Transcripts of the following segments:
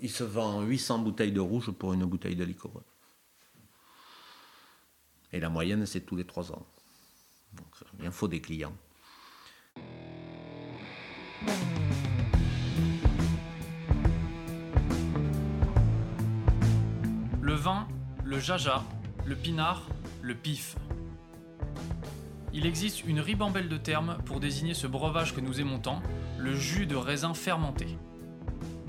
Il se vend 800 bouteilles de rouge pour une bouteille de liqueur. Et la moyenne, c'est tous les 3 ans. Donc, il faut des clients. Le vin, le jaja, le pinard, le pif. Il existe une ribambelle de termes pour désigner ce breuvage que nous aimons tant, le jus de raisin fermenté.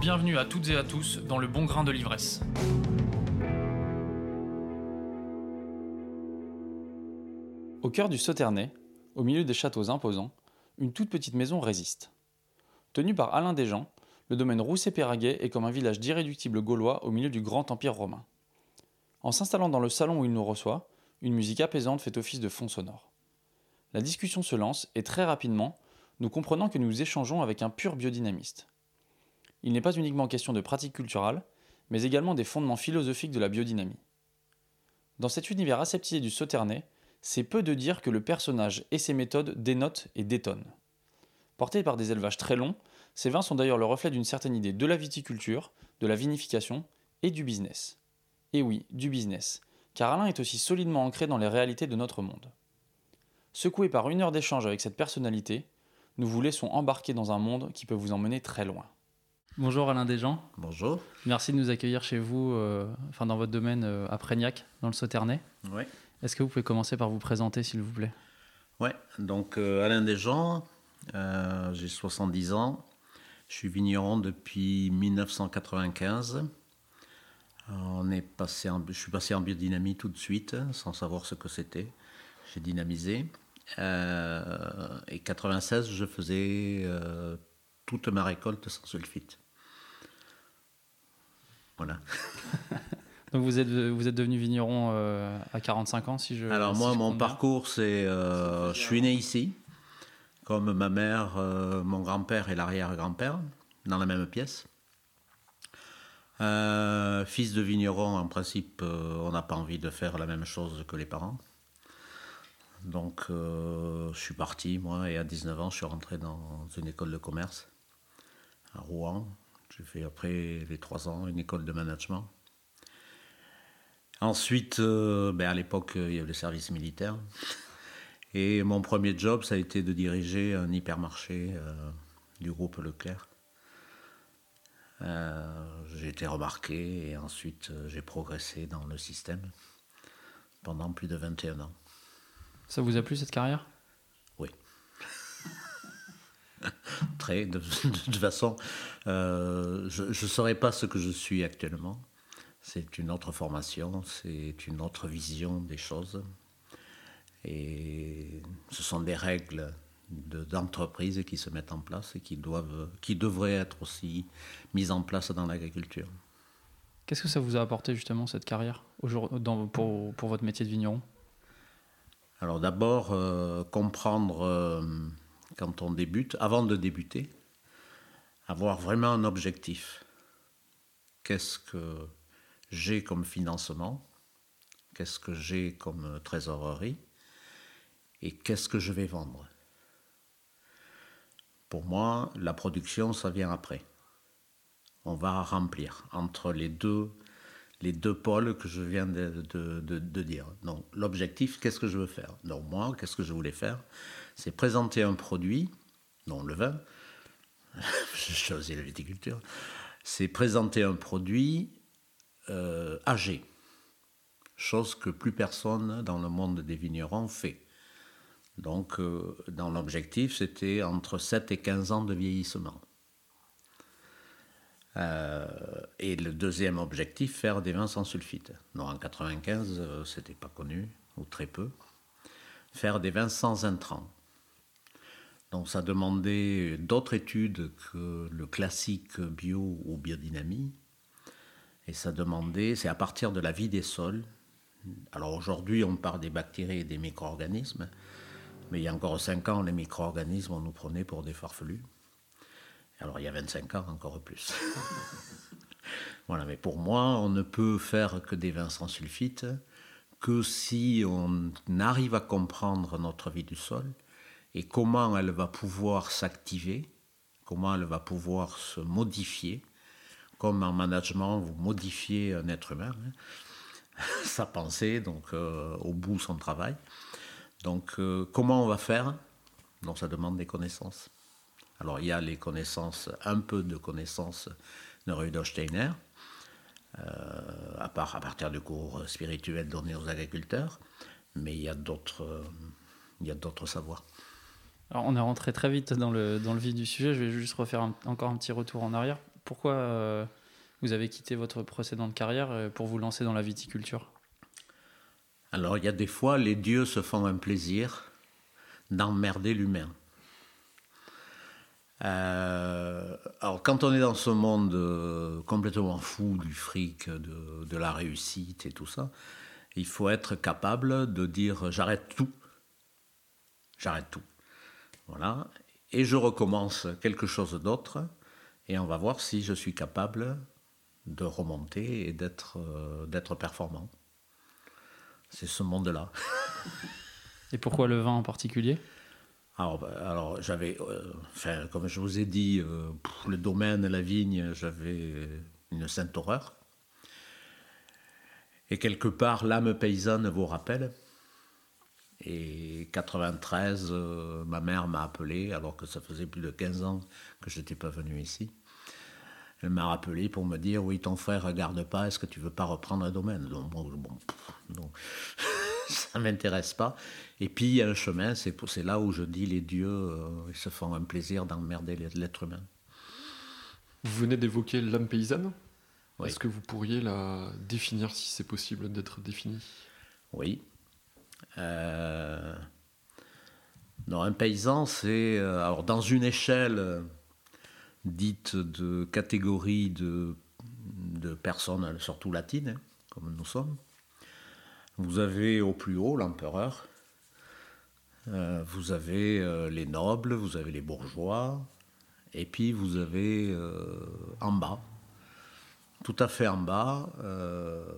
Bienvenue à toutes et à tous dans le bon grain de l'ivresse. Au cœur du Sauternay, au milieu des châteaux imposants, une toute petite maison résiste. Tenue par Alain Desjans, le domaine Rousset-Péraguet est comme un village d'irréductibles gaulois au milieu du grand empire romain. En s'installant dans le salon où il nous reçoit, une musique apaisante fait office de fond sonore. La discussion se lance et très rapidement, nous comprenons que nous échangeons avec un pur biodynamiste. Il n'est pas uniquement question de pratiques culturelles, mais également des fondements philosophiques de la biodynamie. Dans cet univers aseptisé du Sauternay, c'est peu de dire que le personnage et ses méthodes dénotent et détonnent. Portés par des élevages très longs, ces vins sont d'ailleurs le reflet d'une certaine idée de la viticulture, de la vinification et du business. Et oui, du business, car Alain est aussi solidement ancré dans les réalités de notre monde. Secoué par une heure d'échange avec cette personnalité, nous vous laissons embarquer dans un monde qui peut vous emmener très loin. Bonjour Alain Desjans. Bonjour. Merci de nous accueillir chez vous, euh, enfin dans votre domaine euh, à Prégnac, dans le Sauternay. Oui. Est-ce que vous pouvez commencer par vous présenter, s'il vous plaît? Oui, donc euh, Alain Desjans, j'ai 70 ans, je suis vigneron depuis 1995. On est passé je suis passé en biodynamie tout de suite, sans savoir ce que c'était. J'ai dynamisé. et 96, je faisais toute ma récolte sans sulfite. Voilà. Donc vous êtes, vous êtes devenu vigneron euh, à 45 ans, si je. Alors moi, mon parcours, c'est, euh, je suis né ici, comme ma mère, euh, mon grand-père et l'arrière-grand-père, dans la même pièce. fils de vigneron, en principe, on n'a pas envie de faire la même chose que les parents. Donc je suis parti, moi, et à 19 ans, je suis rentré dans une école de commerce à Rouen. J'ai fait après les trois ans une école de management. Ensuite, euh, ben à l'époque, il y avait le service militaire. Et mon premier job, ça a été de diriger un hypermarché euh, du groupe Leclerc. Euh, j'ai été remarqué et ensuite j'ai progressé dans le système pendant plus de 21 ans. Ça vous a plu cette carrière? Très. De, toute façon, euh, je ne saurais pas ce que je suis actuellement. C'est une autre formation, c'est une autre vision des choses. Et ce sont des règles d'entreprise qui se mettent en place et qui, doivent, qui devraient être aussi mises en place dans l'agriculture. Qu'est-ce que ça vous a apporté justement cette carrière dans, pour, pour, votre métier de vigneron? Alors d'abord, euh, comprendre euh, quand on débute, avant de débuter, avoir vraiment un objectif. Qu'est-ce que j'ai comme financement? Qu'est-ce que j'ai comme trésorerie? Et qu'est-ce que je vais vendre? Pour moi, la production, ça vient après. On va remplir entre les deux, les deux pôles que je viens de, de dire. Donc, l'objectif, qu'est-ce que je veux faire? Donc, moi, qu'est-ce que je voulais faire? C'est présenter un produit, non le vin, j'ai choisi la viticulture, c'est présenter un produit euh, âgé, chose que plus personne dans le monde des vignerons fait. Donc, euh, dans l'objectif, c'était entre 7 et 15 ans de vieillissement. Euh, et le deuxième objectif, faire des vins sans sulfite. Non, en 95, c'était pas connu, ou très peu. Faire des vins sans intrants. Donc ça demandait d'autres études que le classique bio ou biodynamie. Et ça demandait, c'est à partir de la vie des sols. Alors aujourd'hui, on parle des bactéries et des micro-organismes, mais il y a encore 5 ans, les micro-organismes, on nous prenait pour des farfelus. Alors il y a 25 ans, encore plus. voilà, mais pour moi, on ne peut faire que des vins sans sulfite que si on arrive à comprendre notre vie du sol et comment elle va pouvoir s'activer, comment elle va pouvoir se modifier, comme en management, vous modifiez un être humain, hein, sa pensée, donc euh, au bout son travail. Donc euh, comment on va faire? Donc ça demande des connaissances. Alors il y a les connaissances, un peu de connaissances de Rudolf Steiner, euh, à, part, à partir du cours spirituel donné aux agriculteurs, mais il y a d'autres savoirs. On est rentré très vite dans le, dans le vif du sujet, je vais juste refaire encore un petit retour en arrière. Pourquoi euh, vous avez quitté votre précédente carrière euh, pour vous lancer dans la viticulture? Alors il y a des fois, les dieux se font un plaisir d'emmerder l'humain. Euh, alors quand on est dans ce monde complètement fou du fric, de, la réussite et tout ça, il faut être capable de dire j'arrête tout. J'arrête tout. Voilà. Et je recommence quelque chose d'autre. Et on va voir si je suis capable de remonter et d'être euh, performant. C'est ce monde-là. et pourquoi le vin en particulier? Alors, bah, alors j'avais, euh, enfin, comme je vous ai dit, euh, le domaine, la vigne, j'avais une sainte horreur. Et quelque part, l'âme paysanne vous rappelle. Et 93, euh, ma mère m'a appelé, alors que ça faisait plus de 15 ans que je n'étais pas venu ici. Elle m'a appelé pour me dire Oui, ton frère regarde pas, est-ce que tu veux pas reprendre un domaine? Donc, bon, bon ça m'intéresse pas. Et puis, il y a un chemin, c'est là où je dis Les dieux euh, ils se font un plaisir d'emmerder l'être humain. Vous venez d'évoquer l'âme paysanne. Est-ce que vous pourriez la définir si c'est possible d'être définie? Oui. Euh, non, un paysan, c'est euh, alors dans une échelle euh, dite de catégorie de, de personnes, surtout latines, hein, comme nous sommes. Vous avez au plus haut l'empereur, vous avez les nobles, vous avez les bourgeois, et puis vous avez en bas, tout à fait en bas,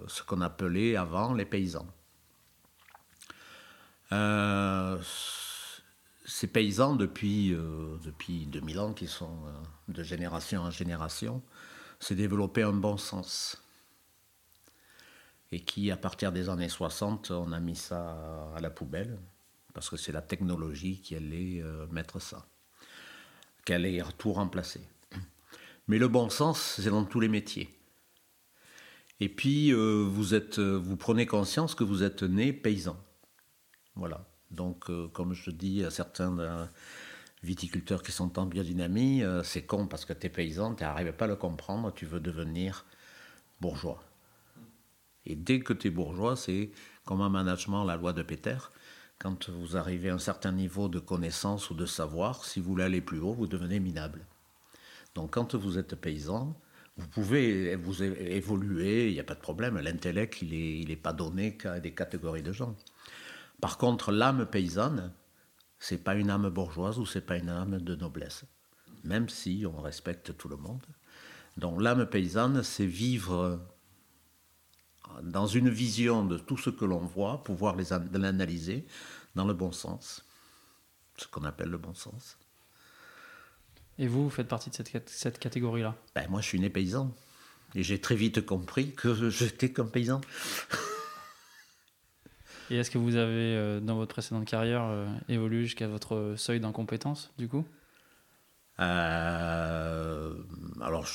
ce qu'on appelait avant les paysans. Euh, ces paysans, depuis, euh, depuis 2000 ans, qui sont euh, de génération en génération, s'est développé un bon sens. Et qui, à partir des années 60, on a mis ça à la poubelle, parce que c'est la technologie qui allait mettre ça, qui allait tout remplacer. Mais le bon sens, c'est dans tous les métiers. Et puis, vous, êtes, vous prenez conscience que vous êtes né paysan. Voilà. Donc, euh, comme je dis à certains euh, viticulteurs qui sont en biodynamie, euh, c'est con parce que tu es paysan, tu n'arrives pas à le comprendre, tu veux devenir bourgeois. Et dès que tu es bourgeois, c'est comme un management, la loi de Peter. Quand vous arrivez à un certain niveau de connaissance ou de savoir, si vous voulez aller plus haut, vous devenez minable. Donc quand vous êtes paysan, vous pouvez vous évoluer, il n'y a pas de problème. L'intellect, il n'est pas donné qu'à des catégories de gens. Par contre, l'âme paysanne, c'est pas une âme bourgeoise ou c'est pas une âme de noblesse, même si on respecte tout le monde. Donc l'âme paysanne, c'est vivre dans une vision de tout ce que l'on voit, pouvoir l'analyser dans le bon sens, ce qu'on appelle le bon sens. Et vous, vous faites partie de cette, cette catégorie-là? Ben, Moi, je suis né paysan. Et j'ai très vite compris que j'étais comme paysan. Et est-ce que vous avez, euh, dans votre précédente carrière, euh, évolué jusqu'à votre seuil d'incompétence, du coup? Euh, alors,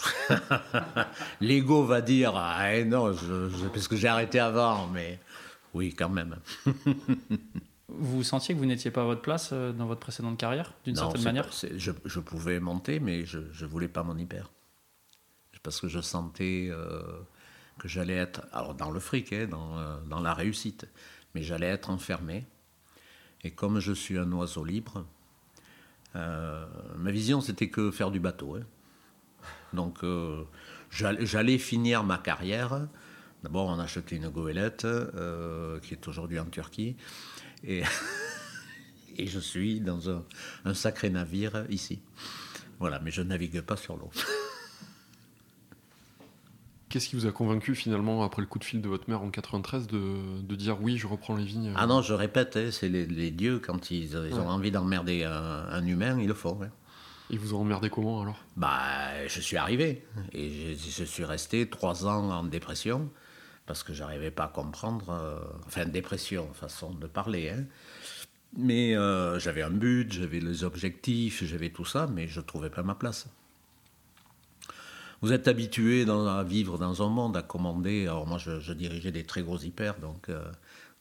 l'ego va dire ah eh non, parce que j'ai arrêté avant, mais oui, quand même. vous sentiez que vous n'étiez pas à votre place dans votre précédente carrière, d'une certaine manière? je, je, pouvais monter, mais je ne voulais pas mon hyper. Parce que je sentais que j'allais être alors dans le fric, hein, dans, dans la réussite mais j'allais être enfermé. Et comme je suis un oiseau libre, euh, ma vision c'était que faire du bateau. Hein. Donc euh, j'allais finir ma carrière. D'abord, on a acheté une goélette euh, qui est aujourd'hui en Turquie. Et, je suis dans un, un, sacré navire ici. Voilà, mais je navigue pas sur l'eau. Qu'est-ce qui vous a convaincu finalement, après le coup de fil de votre mère en 93, de, de dire oui, je reprends les vignes Ah non, je répète, hein, c'est les, dieux, quand ils, ils ont envie d'emmerder un, un, humain, ils le font. Hein. Ils vous ont emmerdé comment alors? Bah, je suis arrivé et je, je, suis resté trois ans en dépression parce que j'arrivais pas à comprendre. Euh, enfin, dépression, façon de parler. Hein. Mais euh, j'avais un but, j'avais les objectifs, j'avais tout ça, mais je trouvais pas ma place. Vous êtes habitué dans, à vivre dans un monde, à commander. Alors moi, je, je dirigeais des très gros hyper, donc euh,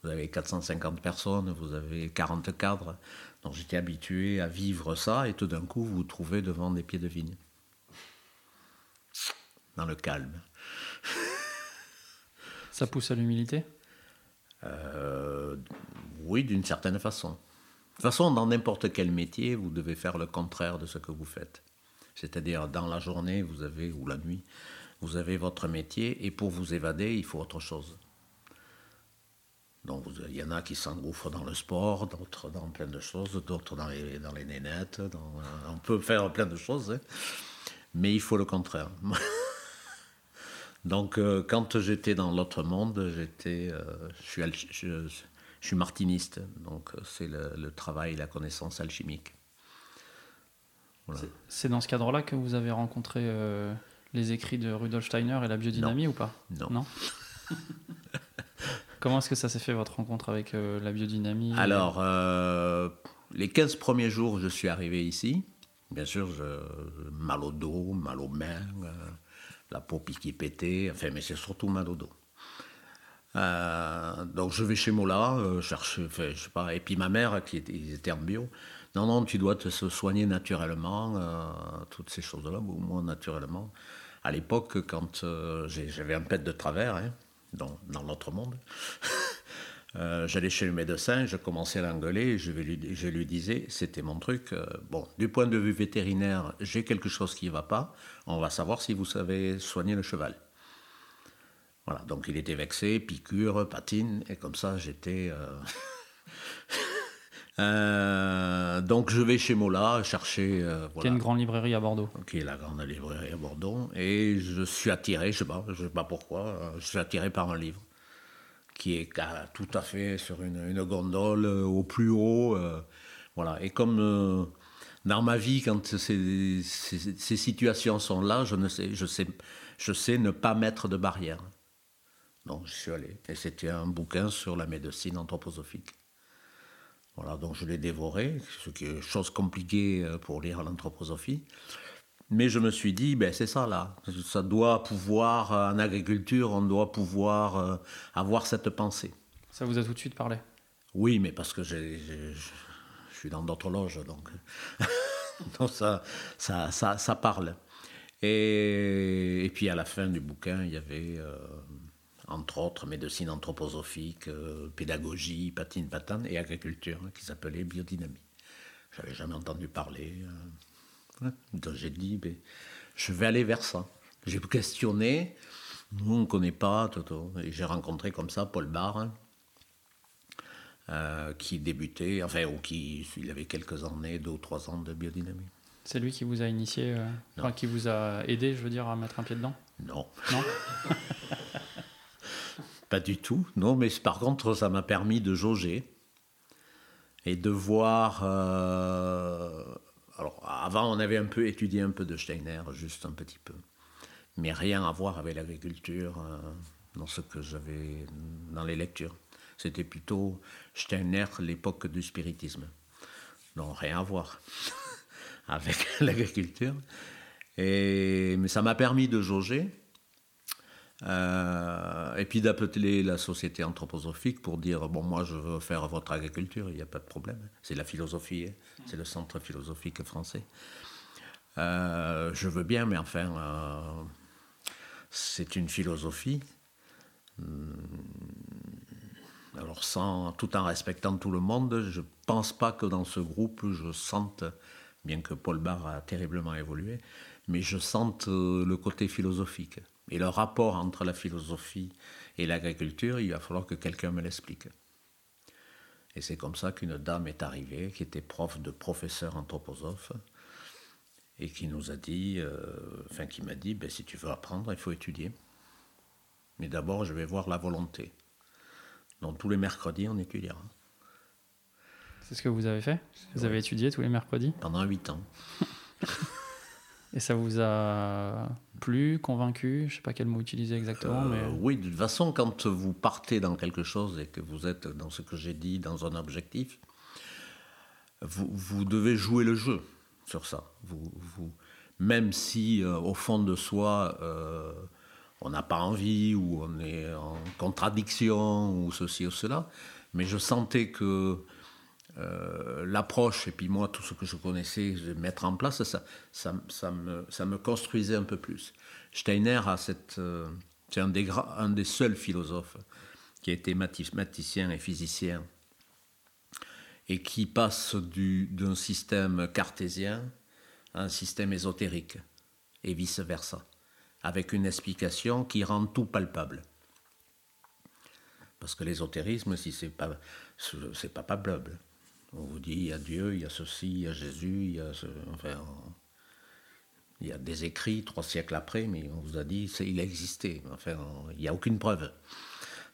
vous avez 450 personnes, vous avez 40 cadres. Donc j'étais habitué à vivre ça, et tout d'un coup, vous vous trouvez devant des pieds de vigne. Dans le calme. Ça pousse à l'humilité? Euh, Oui, d'une certaine façon. De toute façon, dans n'importe quel métier, vous devez faire le contraire de ce que vous faites. C'est-à-dire, dans la journée, vous avez, ou la nuit, vous avez votre métier, et pour vous évader, il faut autre chose. Donc, il y en a qui s'engouffrent dans le sport, d'autres dans plein de choses, d'autres dans les, dans les nénettes. On peut faire plein de choses, hein. mais il faut le contraire. Donc, euh, quand j'étais dans l'autre monde, j'étais, euh, je, suis martiniste. Donc, c'est le, le, travail, la connaissance alchimique. Voilà. C'est dans ce cadre-là que vous avez rencontré euh, les écrits de Rudolf Steiner et la biodynamie non. ou pas? Non. non Comment est-ce que ça s'est fait votre rencontre avec euh, la biodynamie Alors, euh, les 15 premiers jours, je suis arrivé ici. Bien sûr, je, mal au dos, mal aux mains, la peau piquée pétée, enfin, mais c'est surtout mal au dos. Donc je vais chez Mola, chercher, enfin, je sais pas, et puis ma mère, qui était, ils étaient en bio, non, non, tu dois te soigner naturellement, euh, toutes ces choses-là, ou moi naturellement. À l'époque, quand j'avais un pet de travers, hein, dans, dans l'autre monde, Euh, j'allais chez le médecin, je commençais à l'engueuler, je, lui, je lui disais, c'était mon truc, euh, bon, du point de vue vétérinaire, j'ai quelque chose qui ne va pas, on va savoir si vous savez soigner le cheval. Voilà, donc il était vexé, piqûre, patine, et comme ça j'étais... Euh... donc je vais chez Mola chercher... Voilà, qui est une grande librairie à Bordeaux. Qui est la grande librairie à Bordeaux, et je suis attiré, je ne sais, pas, je sais pas pourquoi, je suis attiré par un livre qui est tout à fait sur une, une gondole euh, au plus haut. Euh, voilà. Et comme euh, dans ma vie, quand ces, ces, ces, situations sont là, je, ne sais, je, sais, je sais ne pas mettre de barrière. Donc je suis allé. Et c'était un bouquin sur la médecine anthroposophique. Voilà, donc je l'ai dévoré, ce qui est chose compliquée pour lire l'anthroposophie. Mais je me suis dit, ben c'est ça là, ça doit pouvoir, en agriculture, on doit pouvoir euh, avoir cette pensée. Ça vous a tout de suite parlé? Oui, mais parce que je suis dans d'autres loges, donc, donc ça, ça, ça, ça, parle. Et, et, puis à la fin du bouquin, il y avait, euh, entre autres, médecine anthroposophique, euh, pédagogie, patine, patane et agriculture, qui s'appelait biodynamie. J'avais jamais entendu parler. Donc j'ai dit, ben, je vais aller vers ça. J'ai questionné, nous on ne connaît pas, et j'ai rencontré comme ça Paul Barre, euh, qui débutait, enfin, ou qui il avait quelques années, deux ou trois ans de biodynamie. C'est lui qui vous a initié, euh, enfin, qui vous a aidé, je veux dire, à mettre un pied dedans? Non. Non? Pas du tout, non, mais par contre, ça m'a permis de jauger et de voir. Euh, alors, avant, on avait un peu étudié un peu de Steiner, juste un petit peu. Mais rien à voir avec l'agriculture euh, dans ce que j'avais dans les lectures. C'était plutôt Steiner, l'époque du spiritisme. Non, rien à voir avec l'agriculture. Et, mais ça m'a permis de jauger. Euh, et puis d'appeler la société anthroposophique pour dire bon moi je veux faire votre agriculture il n'y a pas de problème c'est la philosophie hein. c'est le centre philosophique français euh, je veux bien mais enfin euh, c'est une philosophie alors sans tout en respectant tout le monde je pense pas que dans ce groupe je sente bien que Paul Barre a terriblement évolué mais je sente le côté philosophique. Et le rapport entre la philosophie et l'agriculture, il va falloir que quelqu'un me l'explique. Et c'est comme ça qu'une dame est arrivée, qui était prof de professeur anthroposophe, et qui nous a dit, euh, enfin qui m'a dit, ben, si tu veux apprendre, il faut étudier. Mais d'abord, je vais voir la volonté. Donc tous les mercredis, on étudiera. C'est ce que vous avez fait? Vous avez étudié tous les mercredis? Pendant huit ans. Et ça vous a plu, convaincu? Je ne sais pas quel mot utiliser exactement. mais... Euh, oui, de toute façon, quand vous partez dans quelque chose et que vous êtes dans ce que j'ai dit, dans un objectif, vous, vous, devez jouer le jeu sur ça. Vous, vous, même si euh, au fond de soi, euh, on n'a pas envie ou on est en contradiction ou ceci ou cela, mais je sentais que euh, l'approche, et puis moi, tout ce que je connaissais, de mettre en place, ça, ça, ça, me, ça me construisait un peu plus. Steiner a cette. Euh, c'est un des, un des seuls philosophes qui a été mathématicien et physicien et qui passe d'un système cartésien à un système ésotérique et vice-versa, avec une explication qui rend tout palpable. Parce que l'ésotérisme, si c'est pas, c'est pas palpable. On vous dit, il y a Dieu, il y a ceci, il y a Jésus, il y a, enfin, il y a des écrits trois siècles après, mais on vous a dit, il a existé. Enfin, il n'y a aucune preuve.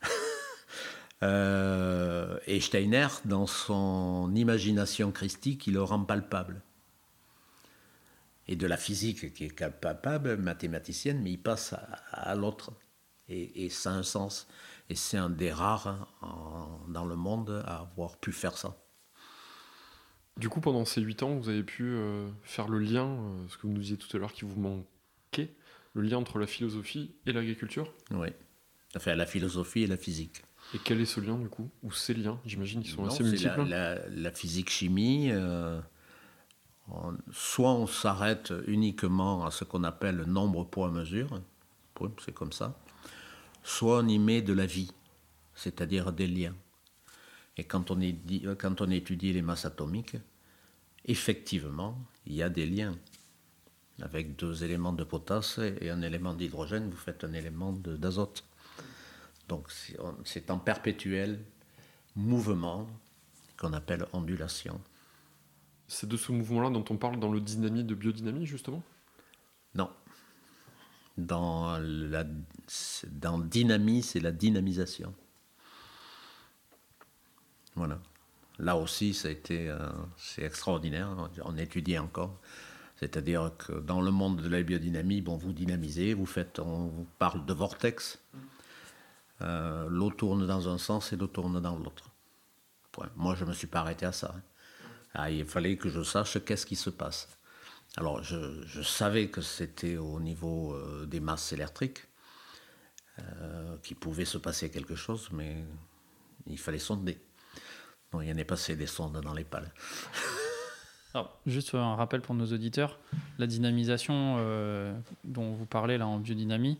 euh, et Steiner, dans son imagination christique, il le rend palpable. Et de la physique qui est palpable, mathématicienne, mais il passe à, l'autre. Et, ça a un sens. Et c'est un des rares en, dans le monde à avoir pu faire ça. Du coup, pendant ces huit ans, vous avez pu euh, faire le lien, euh, ce que vous nous disiez tout à l'heure qui vous manquait, le lien entre la philosophie et l'agriculture? Oui, enfin la philosophie et la physique. Et quel est ce lien du coup? Ou ces liens? J'imagine qu'ils sont assez multiples. La, la, physique-chimie, euh, soit on s'arrête uniquement à ce qu'on appelle le nombre poids mesure, c'est comme ça, soit on y met de la vie, c'est-à-dire des liens. Et quand on, quand on étudie les masses atomiques, effectivement, il y a des liens. Avec deux éléments de potasse et un élément d'hydrogène, vous faites un élément d'azote. Donc c'est en perpétuel mouvement qu'on appelle ondulation. C'est de ce mouvement-là dont on parle dans le dynamie de biodynamie, justement? Non. Dans, la, dans dynamie, c'est la dynamisation. Voilà. Là aussi, ça euh, c'est extraordinaire. On étudie encore. C'est-à-dire que dans le monde de la biodynamie, bon, vous dynamisez, vous faites, on vous parle de vortex. Euh, l'eau tourne dans un sens et l'eau tourne dans l'autre. Moi, je ne me suis pas arrêté à ça. Hein. Ah, il fallait que je sache qu'est-ce qui se passe. Alors, je, savais que c'était au niveau euh, des masses électriques qu'il pouvait se passer quelque chose, mais il fallait sonder. Bon, il y en a passé des sondes dans les pales. Alors, juste un rappel pour nos auditeurs, la dynamisation euh, dont vous parlez là en biodynamie,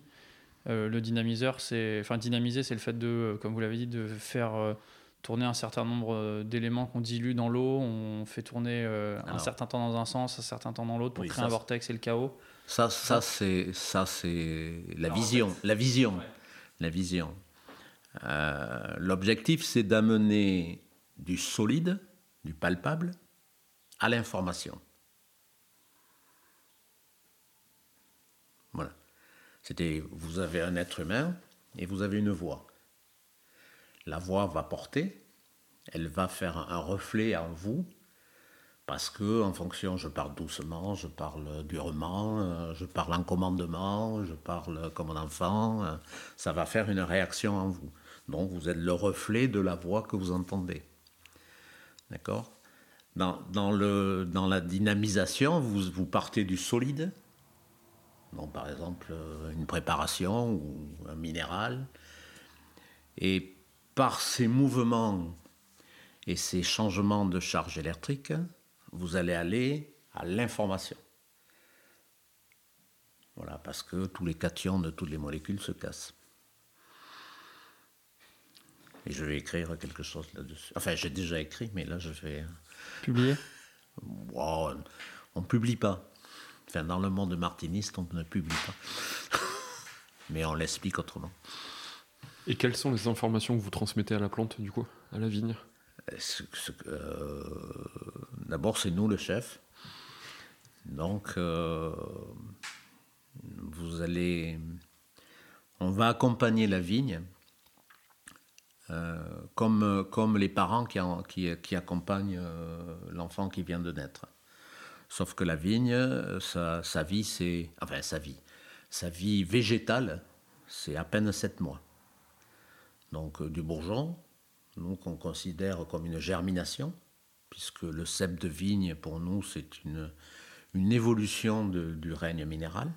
euh, le dynamiseur, c'est, enfin dynamiser, c'est le fait de, comme vous l'avez dit, de faire euh, tourner un certain nombre d'éléments qu'on dilue dans l'eau, on fait tourner un certain temps dans un sens, un certain temps dans l'autre pour créer un vortex et le chaos. Ça, ça c'est, ça c'est la, vision, la vision, la vision. L'objectif, c'est d'amener du solide, du palpable, à l'information. Voilà. C'était, vous avez un être humain et vous avez une voix. La voix va porter, elle va faire un reflet en vous, parce que en fonction, je parle doucement, je parle durement, euh, je parle en commandement, je parle comme un enfant, euh, ça va faire une réaction en vous. Donc vous êtes le reflet de la voix que vous entendez. D'accord dans, la dynamisation, vous, vous partez du solide, donc par exemple euh, une préparation ou un minéral, et par ces mouvements et ces changements de charge électrique, vous allez aller à l'information. Voilà, parce que tous les cations de toutes les molécules se cassent. Et je vais écrire quelque chose là-dessus. Enfin, j'ai déjà écrit, mais là, je vais. Publier? On ne publie pas. Enfin, dans le monde martiniste, on ne publie pas. Mais on l'explique autrement. Et quelles sont les informations que vous transmettez à la plante, du coup, à la vigne? Euh, D'abord, c'est nous le chef. Donc, euh, vous allez. On va accompagner la vigne euh, comme, comme les parents qui, qui, accompagnent l'enfant qui vient de naître. Sauf que la vigne, sa, sa vie, c'est. Enfin, sa vie. Sa vie végétale, c'est à peine 7 mois. Donc, du bourgeon, nous qu'on considère comme une germination, puisque le cep de vigne, pour nous, c'est une, une évolution du règne minéral.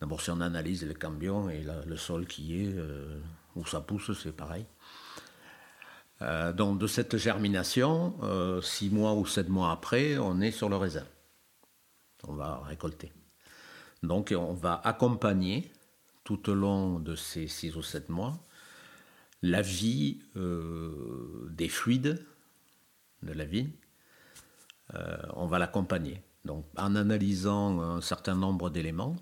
D'abord, si on analyse les cambions et le sol qui est, euh, où ça pousse, c'est pareil. Euh, donc, de cette germination, euh, six mois ou sept mois après, on est sur le raisin. On va récolter. Donc, on va accompagner tout au long de ces six ou sept mois la vie des fluides de la vie. on va l'accompagner. Donc, en analysant un certain nombre d'éléments,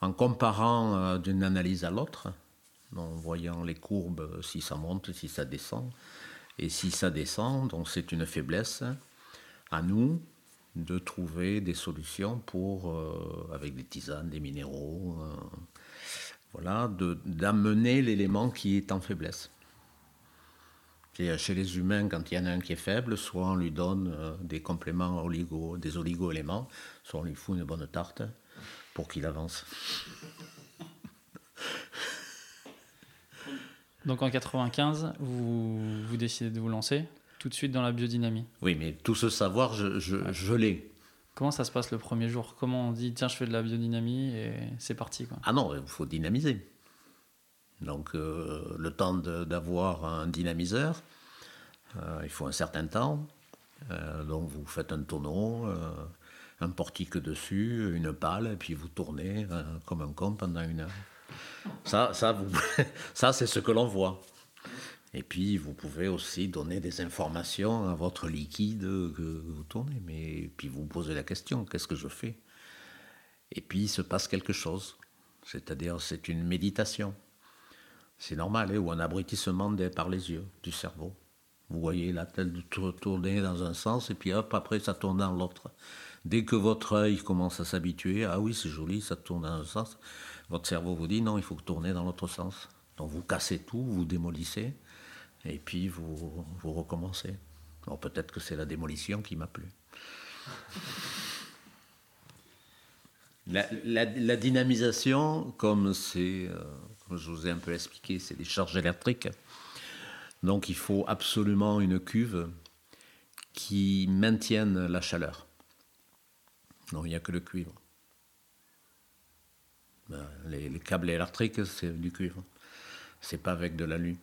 en comparant euh, d'une analyse à l'autre, en voyant les courbes, si ça monte, si ça descend, et si ça descend, donc c'est une faiblesse, à nous de trouver des solutions pour, euh, avec des tisanes, des minéraux, euh, voilà, d'amener l'élément qui est en faiblesse. Euh, chez les humains, quand il y en a un qui est faible, soit on lui donne des compléments oligo, des oligo-éléments, soit on lui fout une bonne tarte pour qu'il avance. Donc en 95, vous, vous décidez de vous lancer tout de suite dans la biodynamie. Oui, mais tout ce savoir, je, je, l'ai. Comment ça se passe le premier jour? Comment on dit tiens, je fais de la biodynamie et c'est parti quoi? Ah non, il faut dynamiser. Donc euh, le temps d'avoir un dynamiseur, euh, il faut un certain temps. Euh, donc vous faites un tonneau, un portique dessus, une pale, et puis vous tournez comme un con pendant une heure. Ça, ça, ça c'est ce que l'on voit. Et puis, vous pouvez aussi donner des informations à votre liquide que vous tournez. Mais puis, vous posez la question qu'est-ce que je fais? Et puis, il se passe quelque chose. C'est-à-dire, c'est une méditation. C'est normal, hein, ou un abrutissement par les yeux du cerveau. Vous voyez la tête tourner dans un sens et puis hop, après ça tourne dans l'autre. Dès que votre œil commence à s'habituer, ah oui, c'est joli, ça tourne dans un sens, votre cerveau vous dit non, il faut tourner dans l'autre sens. Donc vous cassez tout, vous démolissez et puis vous, vous recommencez. Alors peut-être que c'est la démolition qui m'a plu. La, dynamisation, comme c'est. Euh, je vous ai un peu expliqué, c'est des charges électriques. Donc il faut absolument une cuve qui maintienne la chaleur. Non, il n'y a que le cuivre. Ben, les, câbles électriques, c'est du cuivre. C'est pas avec de l'alu.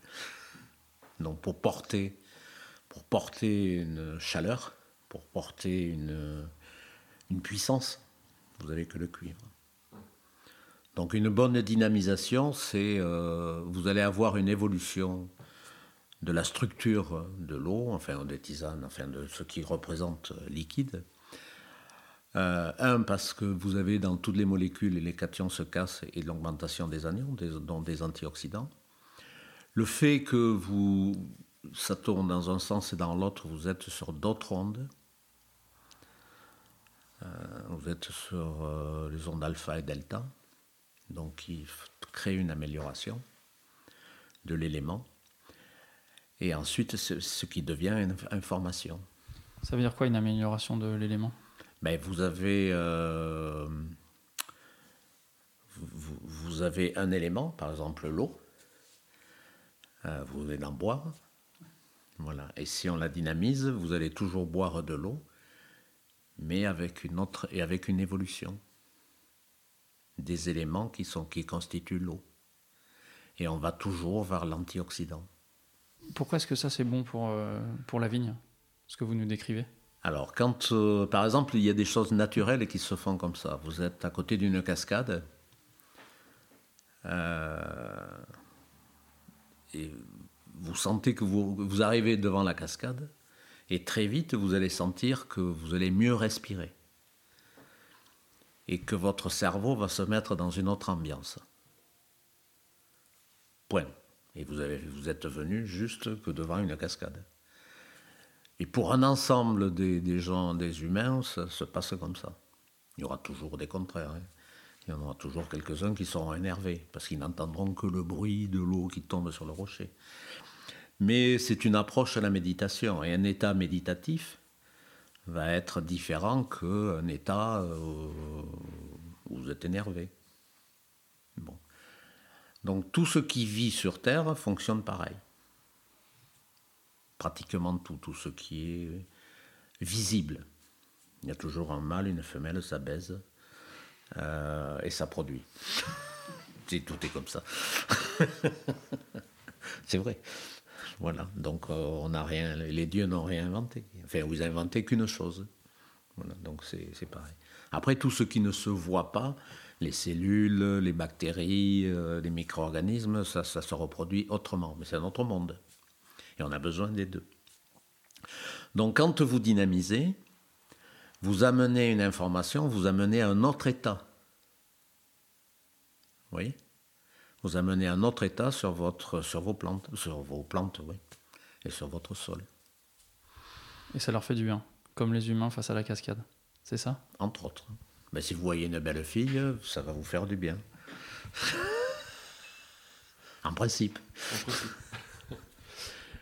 Donc pour porter, pour porter une chaleur, pour porter une, une puissance, vous n'avez que le cuivre. Donc une bonne dynamisation, c'est euh, vous allez avoir une évolution de la structure de l'eau, enfin des tisanes, enfin de ce qui représente liquide. Euh, un, parce que vous avez dans toutes les molécules, les cations se cassent et l'augmentation des anions, des, dont des antioxydants. Le fait que vous, ça tourne dans un sens et dans l'autre, vous êtes sur d'autres ondes. Euh, vous êtes sur les ondes alpha et delta donc qui crée une amélioration de l'élément, et ensuite ce, qui devient une information. Ça veut dire quoi une amélioration de l'élément? Ben, vous, avez, euh, vous, avez un élément, par exemple l'eau, euh, vous allez en boire, voilà. et si on la dynamise, vous allez toujours boire de l'eau, mais avec une autre et avec une évolution des éléments qui, sont, qui constituent l'eau. Et on va toujours vers l'antioxydant. Pourquoi est-ce que ça c'est bon pour, euh, pour la vigne, ce que vous nous décrivez? Alors, quand euh, par exemple il y a des choses naturelles qui se font comme ça, vous êtes à côté d'une cascade, euh, et vous sentez que vous, arrivez devant la cascade, et très vite vous allez sentir que vous allez mieux respirer. et que votre cerveau va se mettre dans une autre ambiance. Point. Et vous, vous êtes venu juste que devant une cascade. Et pour un ensemble des, gens, des humains, ça se passe comme ça. Il y aura toujours des contraires. hein. Il y en aura toujours quelques-uns qui seront énervés, parce qu'ils n'entendront que le bruit de l'eau qui tombe sur le rocher. Mais c'est une approche à la méditation. Et un état méditatif va être différent qu'un état euh, où vous êtes énervé. Donc tout ce qui vit sur Terre fonctionne pareil. Pratiquement tout, tout ce qui est visible. Il y a toujours un mâle, une femelle, ça baise euh, et ça produit. Tout est comme ça. C'est vrai. Voilà. Donc euh, on n'a rien, les dieux n'ont rien inventé. Enfin, vous inventez qu'une chose. Donc c'est pareil. Après tout ce qui ne se voit pas, les cellules, les bactéries, euh, les micro-organismes, ça, ça se reproduit autrement. Mais c'est un autre monde. Et on a besoin des deux. Donc quand vous dynamisez, vous amenez une information, vous amenez à un autre état. Vous voyez? Vous amenez à un autre état sur, votre, sur vos plantes, sur vos plantes, oui, et sur votre sol, Et ça leur fait du bien, comme les humains face à la cascade. C'est ça? Entre autres. Ben, si vous voyez une belle fille, ça va vous faire du bien. en principe. en principe.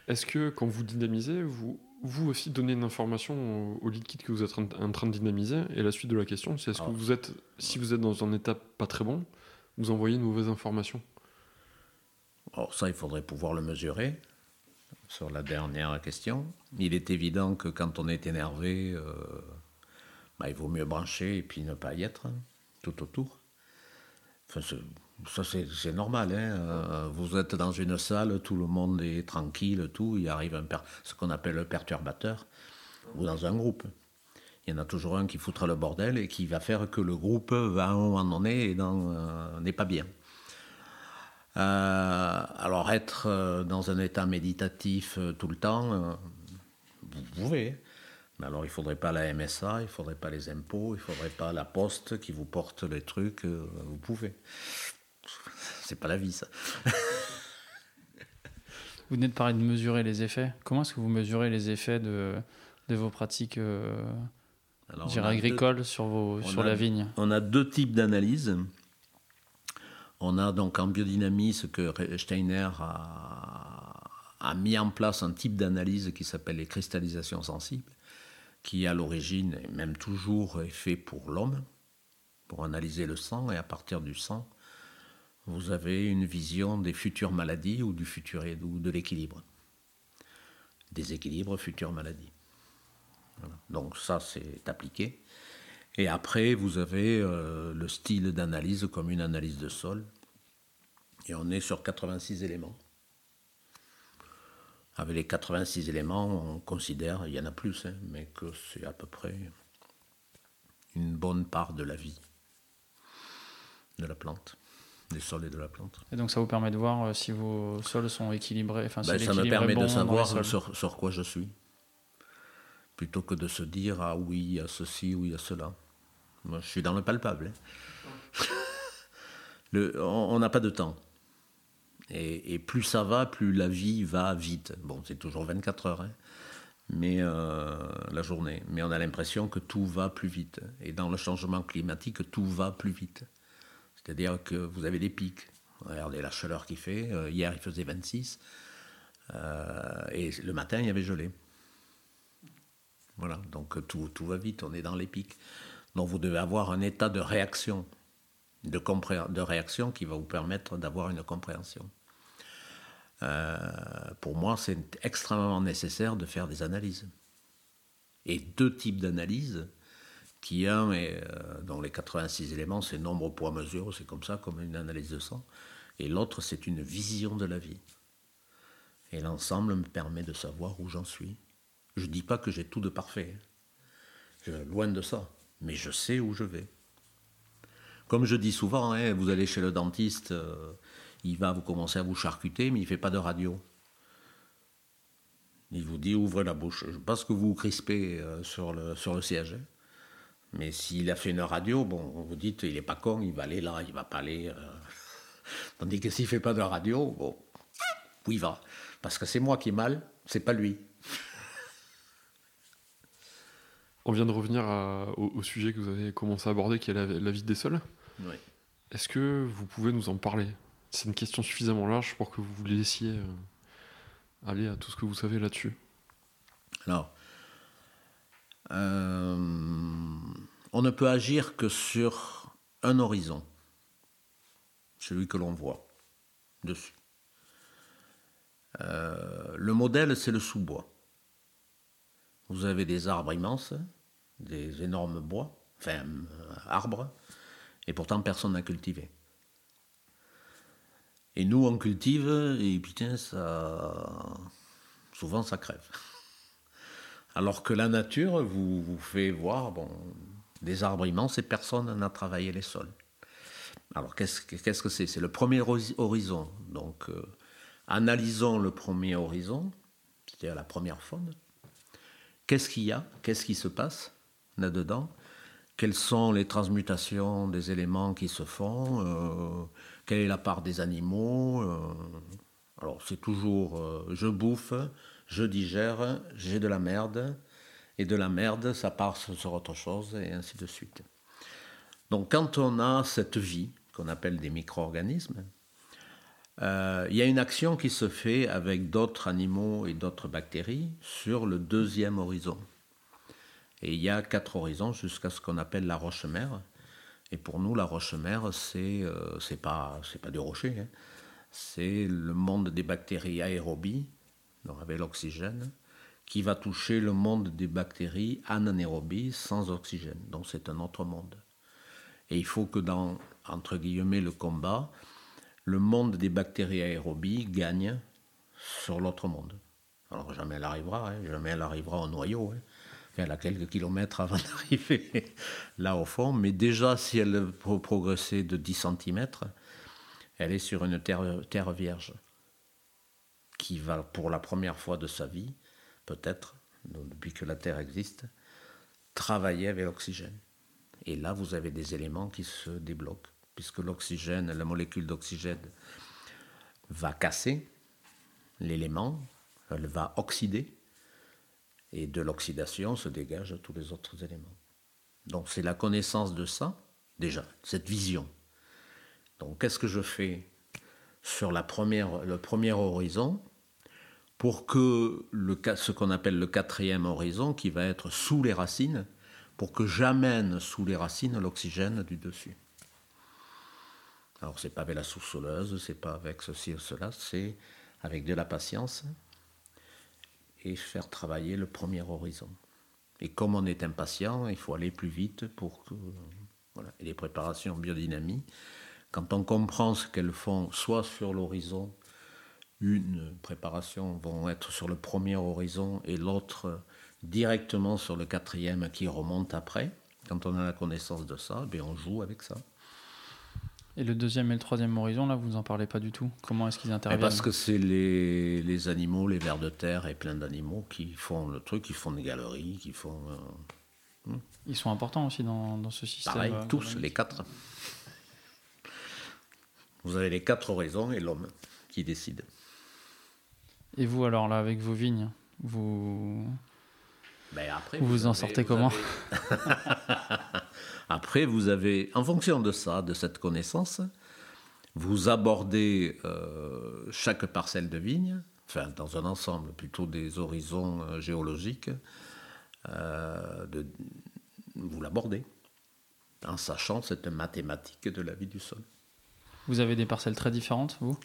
Est-ce que quand vous dynamisez, vous, vous aussi donnez une information au, au liquide que vous êtes en, train de dynamiser Et la suite de la question, c'est est-ce que Ah. vous êtes, si vous êtes dans un état pas très bon, vous envoyez une mauvaise information Alors ça, il faudrait pouvoir le mesurer. Sur la dernière question, il est évident que quand on est énervé, euh, bah, il vaut mieux brancher et puis ne pas y être hein, tout autour. Enfin, ça, c'est normal. hein, euh, Vous êtes dans une salle, tout le monde est tranquille, tout. Il arrive un ce qu'on appelle le perturbateur, ou dans un groupe. Il y en a toujours un qui foutra le bordel et qui va faire que le groupe va à un moment donné euh, n'est pas bien. Euh, alors être dans un état méditatif tout le temps, vous pouvez. Mais alors il faudrait pas la MSA, il faudrait pas les impôts, il faudrait pas la poste qui vous porte les trucs. vous pouvez. C'est pas la vie ça. Vous venez de parler de mesurer les effets. Comment est-ce que vous mesurez les effets de, de vos pratiques euh, Alors, deux- agricoles sur, vos, on sur a- la vigne? On a deux types d'analyses. On a donc en biodynamie ce que Steiner a, a mis en place un type d'analyse qui s'appelle les cristallisations sensibles, qui à l'origine et même toujours est fait pour l'homme, pour analyser le sang, et à partir du sang, vous avez une vision des futures maladies ou du futur ou de l'équilibre? Déséquilibre, futures maladies. Voilà. Donc ça, c'est appliqué. Et après, vous avez euh, le style d'analyse comme une analyse de sol. Et on est sur 86 éléments. Avec les 86 éléments, on considère, il y en a plus, hein, mais que c'est à peu près une bonne part de la vie de la plante, des sols et de la plante. Et donc ça vous permet de voir euh, si vos sols sont équilibrés. Enfin, Ben, ça me permet bon de savoir sur, sur quoi je suis. Plutôt que de se dire, ah oui, il y a ceci ou il y a cela. Moi, je suis dans le palpable. hein. Le- on on n'a pas de temps. Et, et plus ça va, plus la vie va vite. Bon, c'est toujours 24 heures, hein, mais euh, la journée. Mais on a l'impression que tout va plus vite. Et dans le changement climatique, tout va plus vite. C'est-à-dire que vous avez des pics. Regardez la chaleur qu'il fait. Euh, hier, il faisait 26. Euh, et le matin, il y avait gelé. Voilà, donc tout, tout va vite, on est dans les pics. Donc vous devez avoir un état de réaction, de, de réaction qui va vous permettre d'avoir une compréhension. Euh, pour moi, c'est extrêmement nécessaire de faire des analyses. Et deux types d'analyses, qui un est, dans les 86 éléments, c'est nombre, poids, mesure, c'est comme ça, comme une analyse de sang. Et l'autre, c'est une vision de la vie. Et l'ensemble me permet de savoir où j'en suis. Je ne dis pas que j'ai tout de parfait. hein. Loin de ça. Mais je sais où je vais. Comme je dis souvent, hein, vous allez chez le dentiste, euh, il va vous commencer à vous charcuter, mais il ne fait pas de radio. Il vous dit ouvrez la bouche. Je pense que vous vous crispez euh, sur, le, sur le siège. hein. Mais s'il a fait une radio, bon, vous dites, il n'est pas con, il va aller là, il va pas aller. euh. Tandis que s'il fait pas de radio, bon, où il va? Parce que c'est moi qui ai mal, c'est pas lui. On vient de revenir à- au, au sujet que vous avez commencé à aborder, qui est la, la vie des sols. Oui. Est-ce que vous pouvez nous en parler? C'est une question suffisamment large pour que vous vous laissiez euh, aller à tout ce que vous savez là-dessus. Alors, euh, on ne peut agir que sur un horizon, celui que l'on voit dessus. Euh, le modèle, c'est le sous-bois. Vous avez des arbres immenses, des énormes bois, enfin euh, arbres, et pourtant personne n'a cultivé. Et nous, on cultive, et putain, ça. Souvent, ça crève. Alors que la nature vous, fait voir des arbres immenses et personne n'a travaillé les sols. Alors qu'est-ce que qu'est-ce que c'est? C'est le premier hori- horizon. Donc euh, analysons le premier horizon, c'est-à-dire la première faune. Qu'est-ce qu'il y a? Qu'est-ce qui se passe là-dedans? Quelles sont les transmutations des éléments qui se font? Euh, Quelle est la part des animaux? Euh, Alors c'est toujours je bouffe, je digère, j'ai de la merde, et de la merde, ça part sur autre chose, et ainsi de suite. Donc quand on a cette vie, qu'on appelle des micro-organismes, euh, il y a une action qui se fait avec d'autres animaux et d'autres bactéries sur le deuxième horizon. Et il y a quatre horizons jusqu'à ce qu'on appelle la roche-mère. Et pour nous, la roche-mère, c'est euh, pas, pas du rocher, hein. c'est le monde des bactéries aérobies, donc avec l'oxygène, qui va toucher le monde des bactéries anaérobies sans oxygène. Donc c'est un autre monde. Et il faut que dans, entre guillemets, le combat, le monde des bactéries aérobies gagne sur l'autre monde. Alors jamais elle arrivera, hein, jamais elle arrivera au noyau. hein. Elle a quelques kilomètres avant d'arriver là au fond, mais déjà si elle peut progresser de 10 cm, elle est sur une terre vierge qui va pour la première fois de sa vie, peut-être, depuis que la Terre existe, travailler avec l'oxygène. Et là, vous avez des éléments qui se débloquent, puisque l'oxygène, la molécule d'oxygène va casser l'élément, elle va oxyder, et de l'oxydation se dégagent tous les autres éléments. Donc c'est la connaissance de ça, déjà, cette vision. Donc qu'est-ce que je fais sur la première, le premier horizon? Pour que le, ce qu'on appelle le quatrième horizon, qui va être sous les racines, pour que j'amène sous les racines l'oxygène du dessus. Alors c'est pas avec la sous-soleuse, c'est pas avec ceci ou cela, c'est avec de la patience et faire travailler le premier horizon. Et comme on est impatient, il faut aller plus vite pour que. Voilà. Et les préparations biodynamie, quand on comprend ce qu'elles font, soit sur l'horizon, une préparation vont être sur le premier horizon et l'autre directement sur le quatrième qui remonte après. Quand on a la connaissance de ça, ben on joue avec ça. Et le deuxième et le troisième horizon, là, vous en parlez pas du tout. Comment est-ce qu'ils Mais interviennent parce que c'est les, les animaux, les vers de terre et plein d'animaux qui font le truc, qui font des galeries, qui font. euh, Ils sont importants aussi dans, dans ce système. pareil, euh, tous, les quatre. Vous avez les quatre horizons et l'homme qui décide. Et vous, alors, là, avec vos vignes, vous. Ben après, Vous en sortez comment avez- Après, vous avez, en fonction de ça, de cette connaissance, vous abordez euh, chaque parcelle de vigne, enfin dans un ensemble, plutôt des horizons euh, géologiques, euh, de- vous l'abordez, en sachant cette mathématique de la vie du sol. Vous avez des parcelles très différentes, vous?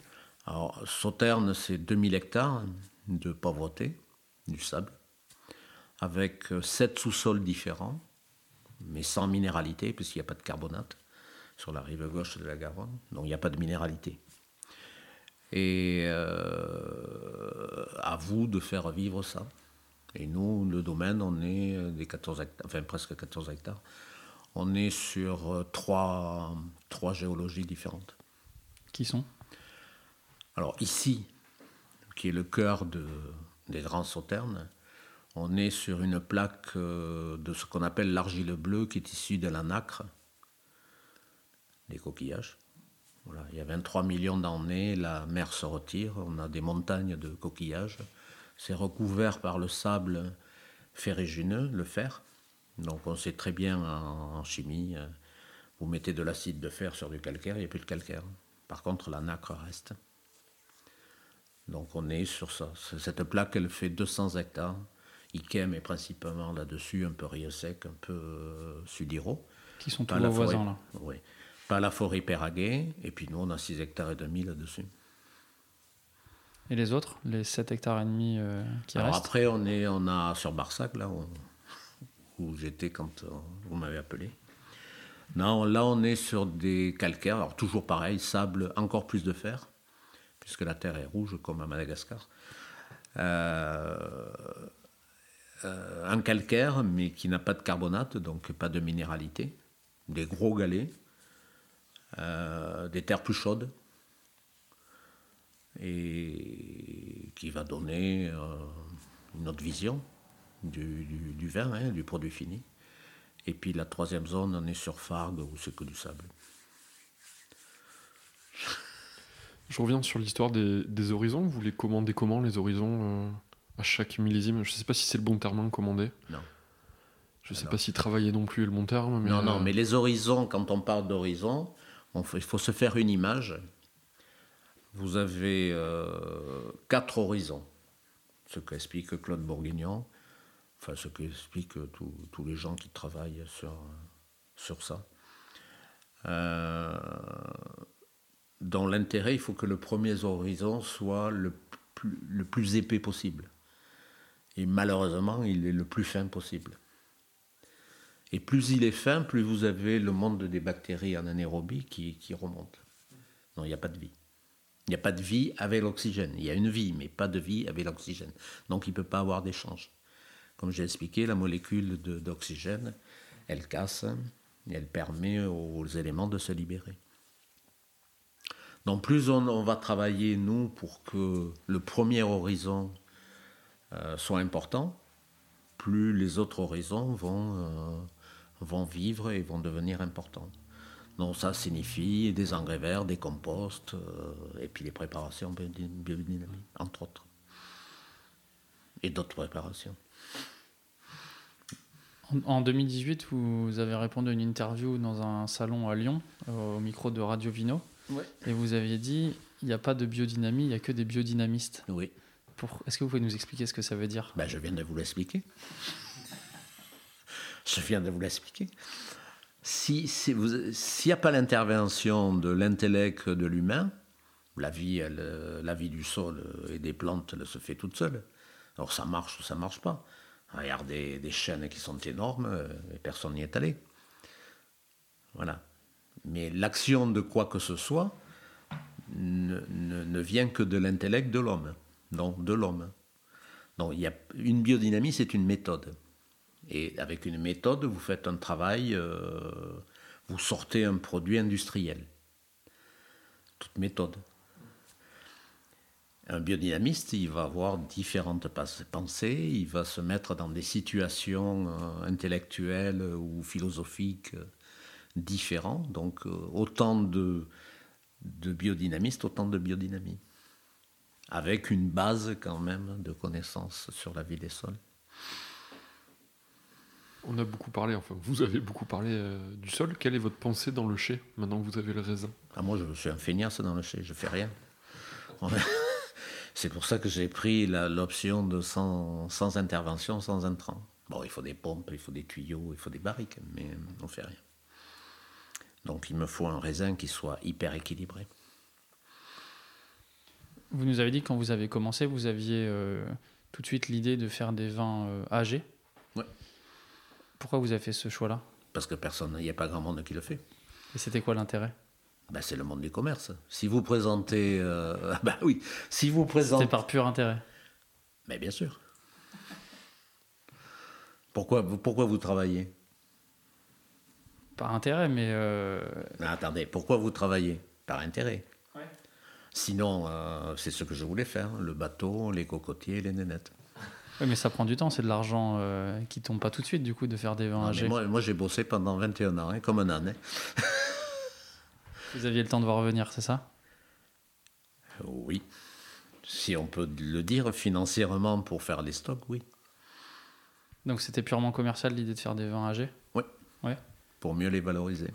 Alors, Sauterne, c'est 2000 hectares de pauvreté, du sable, avec 7 sous-sols différents, mais sans minéralité, puisqu'il n'y a pas de carbonate sur la rive gauche de la Garonne, donc il n'y a pas de minéralité. Et euh, à vous de faire vivre ça. Et nous, le domaine, on est des 14 hectares, enfin presque 14 hectares, on est sur euh, trois, trois géologies différentes. Qui sont? Alors ici, qui est le cœur de- des grands sauternes, On est sur une plaque euh, de ce qu'on appelle l'argile bleue qui est issue de la nacre, des coquillages. Voilà, il y a 23 millions d'années, la mer se retire, on a des montagnes de coquillages. C'est recouvert par le sable ferrugineux, le fer. Donc on sait très bien en, en chimie, euh, vous mettez de l'acide de fer sur du calcaire, il n'y a plus de calcaire. Par contre, la nacre reste. Donc on est sur ça. Cette plaque, elle fait 200 hectares. Ikem est principalement là-dessus, un peu Rio Sec, un peu euh, Sudiro. Qui sont tous vos forêt- voisins là. Oui. Pas la forêt Péraguet, et puis nous, on a 6 hectares et demi là-dessus. Et les autres, les 7 hectares et demi euh, qui Alors restent? après, on est on a sur Barsac, là, où, où j'étais quand euh, vous m'avez appelé. Non, là, on est sur des calcaires, alors toujours pareil, sable, encore plus de fer, puisque la terre est rouge comme à Madagascar. Euh, euh, un calcaire, mais qui n'a pas de carbonate, donc pas de minéralité. Des gros galets, euh, des terres plus chaudes, et qui va donner une autre vision du vin, hein, du produit fini. Et puis la troisième zone, on est sur Fargue, où c'est que du sable. Je reviens sur l'histoire des, des horizons. Vous les commandez comment, les horizons, euh, à chaque millésime? Je ne sais pas si c'est le bon terme, hein, commander. Non. Je ne sais Alors. pas si travailler non plus est le bon terme. Mais non, non, euh, mais les horizons, quand on parle d'horizon, il faut se faire une image. Vous avez euh, quatre horizons, ce qu'explique Claude Bourguignon, enfin ce qu'expliquent tous tous les gens qui travaillent sur, sur ça. Euh, dans l'intérêt, il faut que le premier horizon soit le plus, épais possible. Et malheureusement, il est le plus fin possible. Et plus il est fin, plus vous avez le monde des bactéries en anaérobie qui, remonte. Non, il n'y a pas de vie. Il n'y a pas de vie avec l'oxygène. Il y a une vie, mais pas de vie avec l'oxygène. Donc il ne peut pas avoir d'échange. Comme j'ai expliqué, la molécule d'oxygène, elle casse et elle permet aux éléments de se libérer. Donc plus on, va travailler, nous, pour que le premier horizon euh, soit important, plus les autres horizons vont, euh, vont vivre et vont devenir importants. Donc ça signifie des engrais verts, des composts, euh, et puis les préparations biodynamiques, entre autres. Et d'autres préparations. En, en 2018, vous avez répondu à une interview dans un salon à Lyon, au micro de Radio Vino, et vous aviez dit il n'y a pas de biodynamie, il n'y a que des biodynamistes. Oui, Pour- Est-ce que vous pouvez nous expliquer ce que ça veut dire? Ben, je viens de vous l'expliquer. Je viens de vous l'expliquer. Si, si vous- s'il n'y a pas l'intervention de l'intellect de l'humain, la vie, elle, la vie du sol et des plantes, elle se fait toute seule. Alors ça marche ou ça marche pas. Regardez des chaînes qui sont énormes et personne n'y est allé. Voilà. Mais l'action de quoi que ce soit ne, vient que de l'intellect de l'homme. Donc de l'homme. Il y a, une biodynamie, c'est une méthode. Et avec une méthode, vous faites un travail, euh, vous sortez un produit industriel. Toute méthode. Un biodynamiste, il va avoir différentes pensées, il va se mettre dans des situations euh, intellectuelles ou philosophiques différentes. Donc euh, autant de, de biodynamistes, autant de biodynamie. Avec une base quand même de connaissances sur la vie des sols. On a beaucoup parlé, enfin, vous avez beaucoup parlé euh, du sol. Quelle est votre pensée dans le chai, maintenant que vous avez le raisin? Ah, moi, je suis un feignasse dans le chai, je fais rien. C'est pour ça que j'ai pris l'option de sans, sans intervention, sans intrant. Bon, il faut des pompes, il faut des tuyaux, il faut des barriques, mais on fait rien. Donc il me faut un raisin qui soit hyper équilibré. Vous nous avez dit que quand vous avez commencé, vous aviez euh, tout de suite l'idée de faire des vins euh, âgés. Ouais. Pourquoi vous avez fait ce choix-là? Parce que personne, il n'y a pas grand monde qui le fait. Et c'était quoi l'intérêt? Ben, c'est le monde du commerce. Si vous présentez... euh, bah oui, si vous C'était présentez... par pur intérêt. Mais bien sûr. Pourquoi, pourquoi vous travaillez? Par intérêt, mais euh, Ah, Attendez, pourquoi vous travaillez? Par intérêt. Sinon, euh, c'est ce que je voulais faire, le bateau, les cocotiers, les nénettes. Oui, mais ça prend du temps, c'est de l'argent euh, qui tombe pas tout de suite, du coup, de faire des vins mais âgés. moi, moi, j'ai bossé pendant 21 ans, hein, comme un âne. hein. Vous aviez le temps de voir revenir, c'est ça? Oui. Si on peut le dire financièrement pour faire les stocks, oui. Donc c'était purement commercial l'idée de faire des vins âgés Pour mieux les valoriser.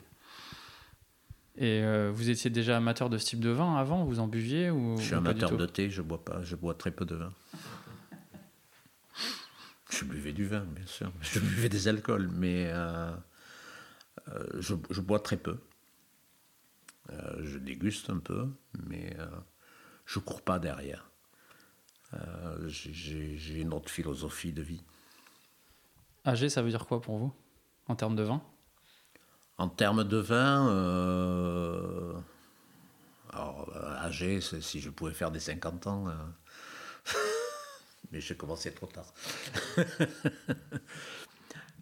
Et euh, vous étiez déjà amateur de ce type de vin avant? Vous en buviez ou Je suis amateur de thé, je bois pas, je bois très peu de vin. Je buvais du vin, bien sûr. Je buvais des alcools, mais euh, euh, je, je bois très peu. Je déguste un peu, mais je cours pas derrière. J'ai une autre philosophie de vie. Âgé, ça veut dire quoi pour vous En termes de vin? En termes de vin, euh, alors, euh, âgé, si je pouvais faire des 50 ans, euh, mais j'ai commencé trop tard.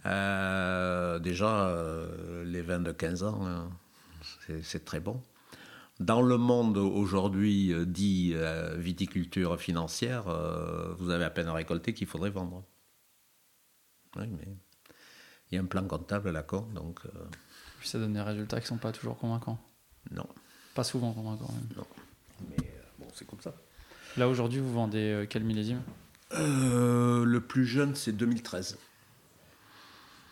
Déjà, les vins de 15 ans, euh, c'est- très bon. Dans le monde aujourd'hui dit viticulture financière, vous avez à peine récolté qu'il faudrait vendre. Oui, mais il y a un plan comptable à la con, donc Puis ça donne des résultats qui sont pas toujours convaincants. non. Pas souvent convaincants même. Mais euh, bon, c'est comme ça. Là aujourd'hui, vous vendez euh, quel millésime? Euh, le plus jeune, c'est 2013.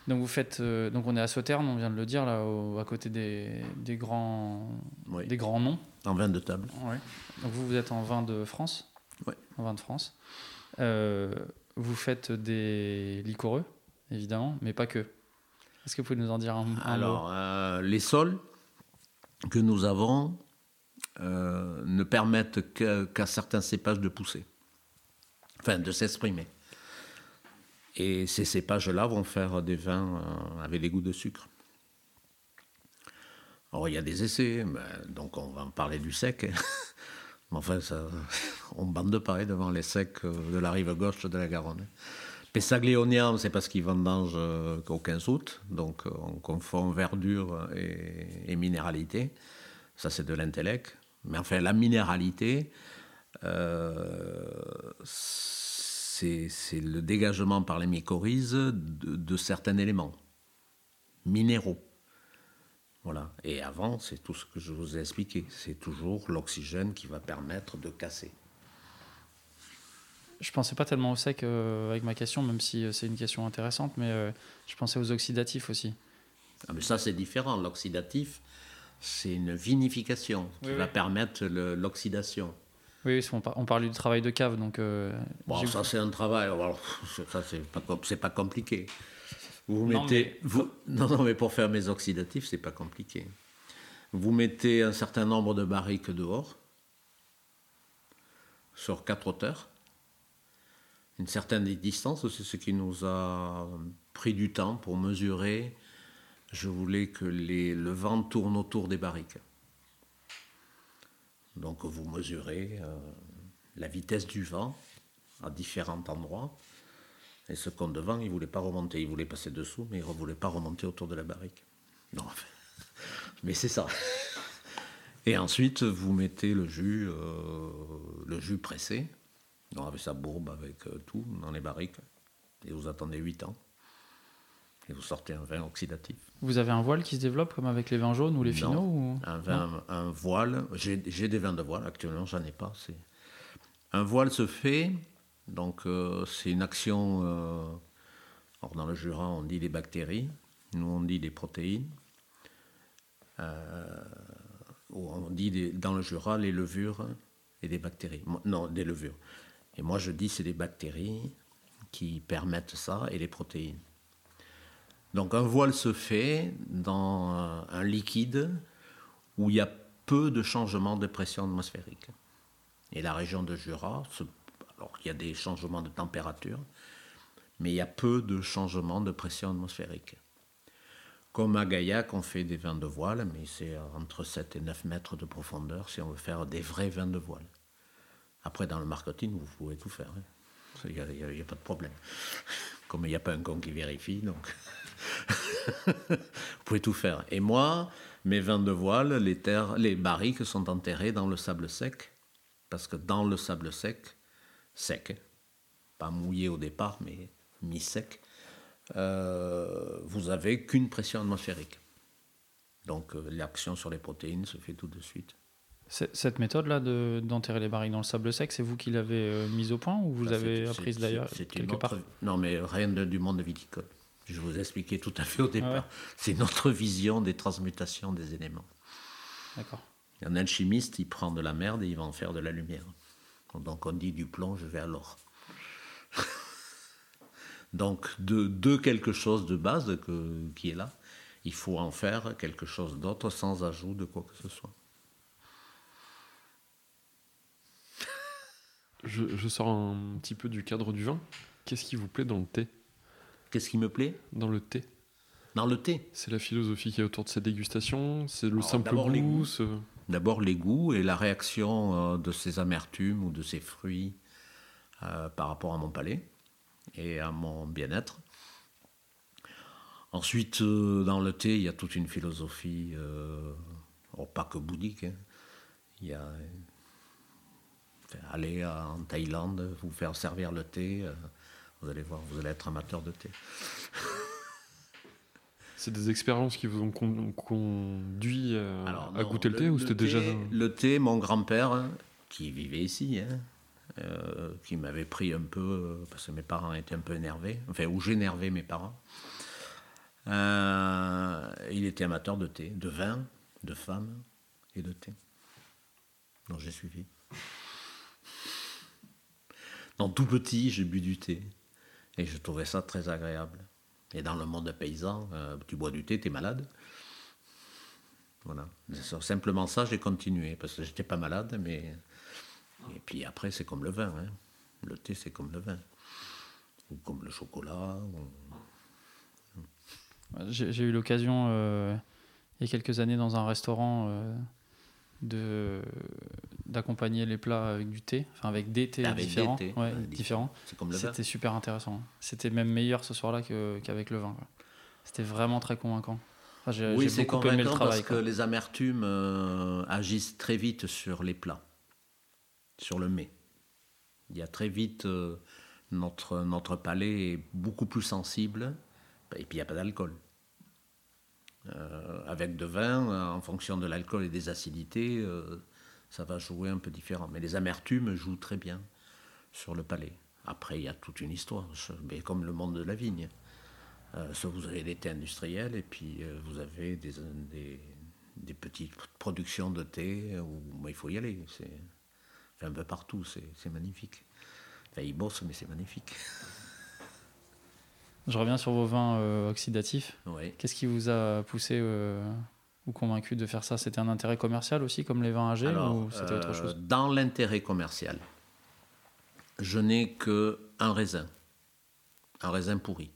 Donc vous faites, euh, donc on est à Sauternes, on vient de le dire là, au- à côté des, des grands, Oui. des grands noms. En vin de table. Ouais. Donc vous, vous êtes en vin de France? Ouais. En vin de France. Euh, vous faites des liquoreux, évidemment, mais pas que. Est-ce que vous pouvez nous en dire un, un Alors, euh, les sols que nous avons euh, ne permettent qu'à certains cépages de pousser, enfin de s'exprimer. Et ces cépages-là vont faire des vins euh, avec des goûts de sucre. Alors, il y a des essais, donc on va en parler du sec. enfin, ça, on bande pareil devant les secs de la rive gauche de la Garonne. Pessaglionium, c'est parce qu'ils vendangent euh, qu'au 15 août, donc euh, on confond verdure et, minéralité. Ça, c'est de l'intellect. Mais enfin, la minéralité, euh, c'est c'est le dégagement par les mycorhizes de, de certains éléments minéraux. Voilà. Et avant, c'est tout ce que je vous ai expliqué. C'est toujours l'oxygène qui va permettre de casser. Je pensais pas tellement au sec euh, avec ma question, même si euh, c'est une question intéressante, mais euh, je pensais aux oxydatifs aussi. Ah, mais ça, c'est différent. L'oxydatif, c'est une vinification qui Oui, va oui. permettre l'oxydation. Oui, on, par- on parlait du travail de cave, donc. euh, Bon, ça, c'est un travail. Alors, ça, c'est pas, pas compliqué. Vous Non, mettez. mais- Vous, non, non, mais pour faire mes oxydatifs, c'est pas compliqué. Vous mettez un certain nombre de barriques dehors, sur quatre hauteurs, une certaine distance, c'est ce qui nous a pris du temps pour mesurer. Je voulais que le vent tourne autour des barriques. Donc vous mesurez euh, la vitesse du vent à différents endroits. Et ce compte de vent, il ne voulait pas remonter. Il voulait passer dessous, mais il ne voulait pas remonter autour de la barrique. Non, mais c'est ça. Et ensuite, vous mettez le jus, euh, le jus pressé, donc avec sa bourbe, avec euh, tout, dans les barriques. Et vous attendez 8 ans. Et vous sortez un vin oxydatif. Vous avez un voile qui se développe comme avec les vins jaunes ou les Non. finaux ou... Un vin, un voile, j'ai des vins de voile, actuellement j'en ai pas. Un voile se fait, donc euh, c'est une action, euh, alors dans le Jura on dit des bactéries, nous on dit des protéines, euh, on dit des- dans le Jura les levures et des bactéries. Non, des levures. Et moi je dis c'est des bactéries qui permettent ça et les protéines. Donc un voile se fait dans un- un liquide où il y a peu de changements de pression atmosphérique. Et la région de Jura, alors il y a des changements de température, mais il y a peu de changements de pression atmosphérique. Comme à Gaillac, on fait des vins de voile, mais c'est entre 7 et 9 mètres de profondeur si on veut faire des vrais vins de voile. Après, dans le marketing, vous pouvez tout faire. hein. Il n'y a, pas de problème. Comme il n'y a pas un con qui vérifie, donc vous pouvez tout faire. Et moi, mes vins de voile, les, terres, les barriques sont enterrées dans le sable sec, parce que dans le sable sec, sec, pas mouillé au départ, mais mi-sec, euh, vous avez qu'une pression atmosphérique. Donc euh, l'action sur les protéines se fait tout de suite. Cette méthode-là d'enterrer les barriques dans le sable sec, c'est vous qui l'avez euh, mise au point ou vous avez apprise d'ailleurs quelque part? Non, mais rien du monde viticole. Je vous ai expliqué tout à fait au départ. C'est notre vision des transmutations des éléments. D'accord. Un alchimiste, il prend de la merde et il va en faire de la lumière. Donc on dit du plomb, je vais à l'or. Donc de, quelque chose de base qui est là, il faut en faire quelque chose d'autre sans ajout de quoi que ce soit. Je, sors un petit peu du cadre du vin. Qu'est-ce qui vous plaît dans le thé? Qu'est-ce qui me plaît? Dans le thé. Dans le thé? C'est la philosophie qui est autour de cette dégustation C'est le simple goût D'abord les goûts et la réaction euh, de ces amertumes ou de ces fruits euh, par rapport à mon palais et à mon bien-être. Ensuite, euh, dans le thé, il y a toute une philosophie, oh, pas que bouddhique. Hein. Il y a aller en Thaïlande, vous faire servir le thé, vous allez voir, vous allez être amateur de thé. C'est des expériences qui vous ont conduit à, goûter le, thé ou c'était déjà. Le thé, mon grand-père, qui vivait ici, hein, euh, qui m'avait pris un peu, euh, parce que mes parents étaient un peu énervés, enfin, où j'énervais mes parents. Euh, il était amateur de thé, de vin, de femmes et de thé. Donc j'ai suivi. Dans tout petit, j'ai bu du thé. Et je trouvais ça très agréable. Et dans le monde paysan, euh, tu bois du thé, tu es malade. Voilà. Simplement ça, j'ai continué, parce que j'étais pas malade, mais. Et puis après, c'est comme le vin. Hein. Le thé, c'est comme le vin. Ou comme le chocolat. J'ai eu l'occasion, euh, il y a quelques années, dans un restaurant, euh, de d'accompagner les plats avec du thé, enfin avec des thés différents. ouais, différents. C'était super intéressant. C'était même meilleur ce soir-là qu'avec le vin. C'était vraiment très convaincant. oui, c'est convaincant parce que les amertumes euh, agissent très vite sur les plats, sur le mets. Il y a très vite euh, notre, notre palais est beaucoup plus sensible et puis il n'y a pas d'alcool. Euh, avec de vin, en fonction de l'alcool et des acidités, euh, ça va jouer un peu différent. Mais les amertumes jouent très bien sur le palais. Après, il y a toute une histoire, mais comme le monde de la vigne. Euh, vous avez des thés industriels et puis vous avez des, des, petites productions de thé où il faut y aller. C'est un peu partout, c'est magnifique. Enfin, ils bossent, mais c'est magnifique. Je reviens sur vos vins euh, oxydatifs. Qu'est-ce qui vous a poussé euh, ou convaincu de faire ça? C'était un intérêt commercial aussi, comme les vins âgés, ou c'était autre chose? euh, Dans l'intérêt commercial, je n'ai que un raisin, un raisin pourri.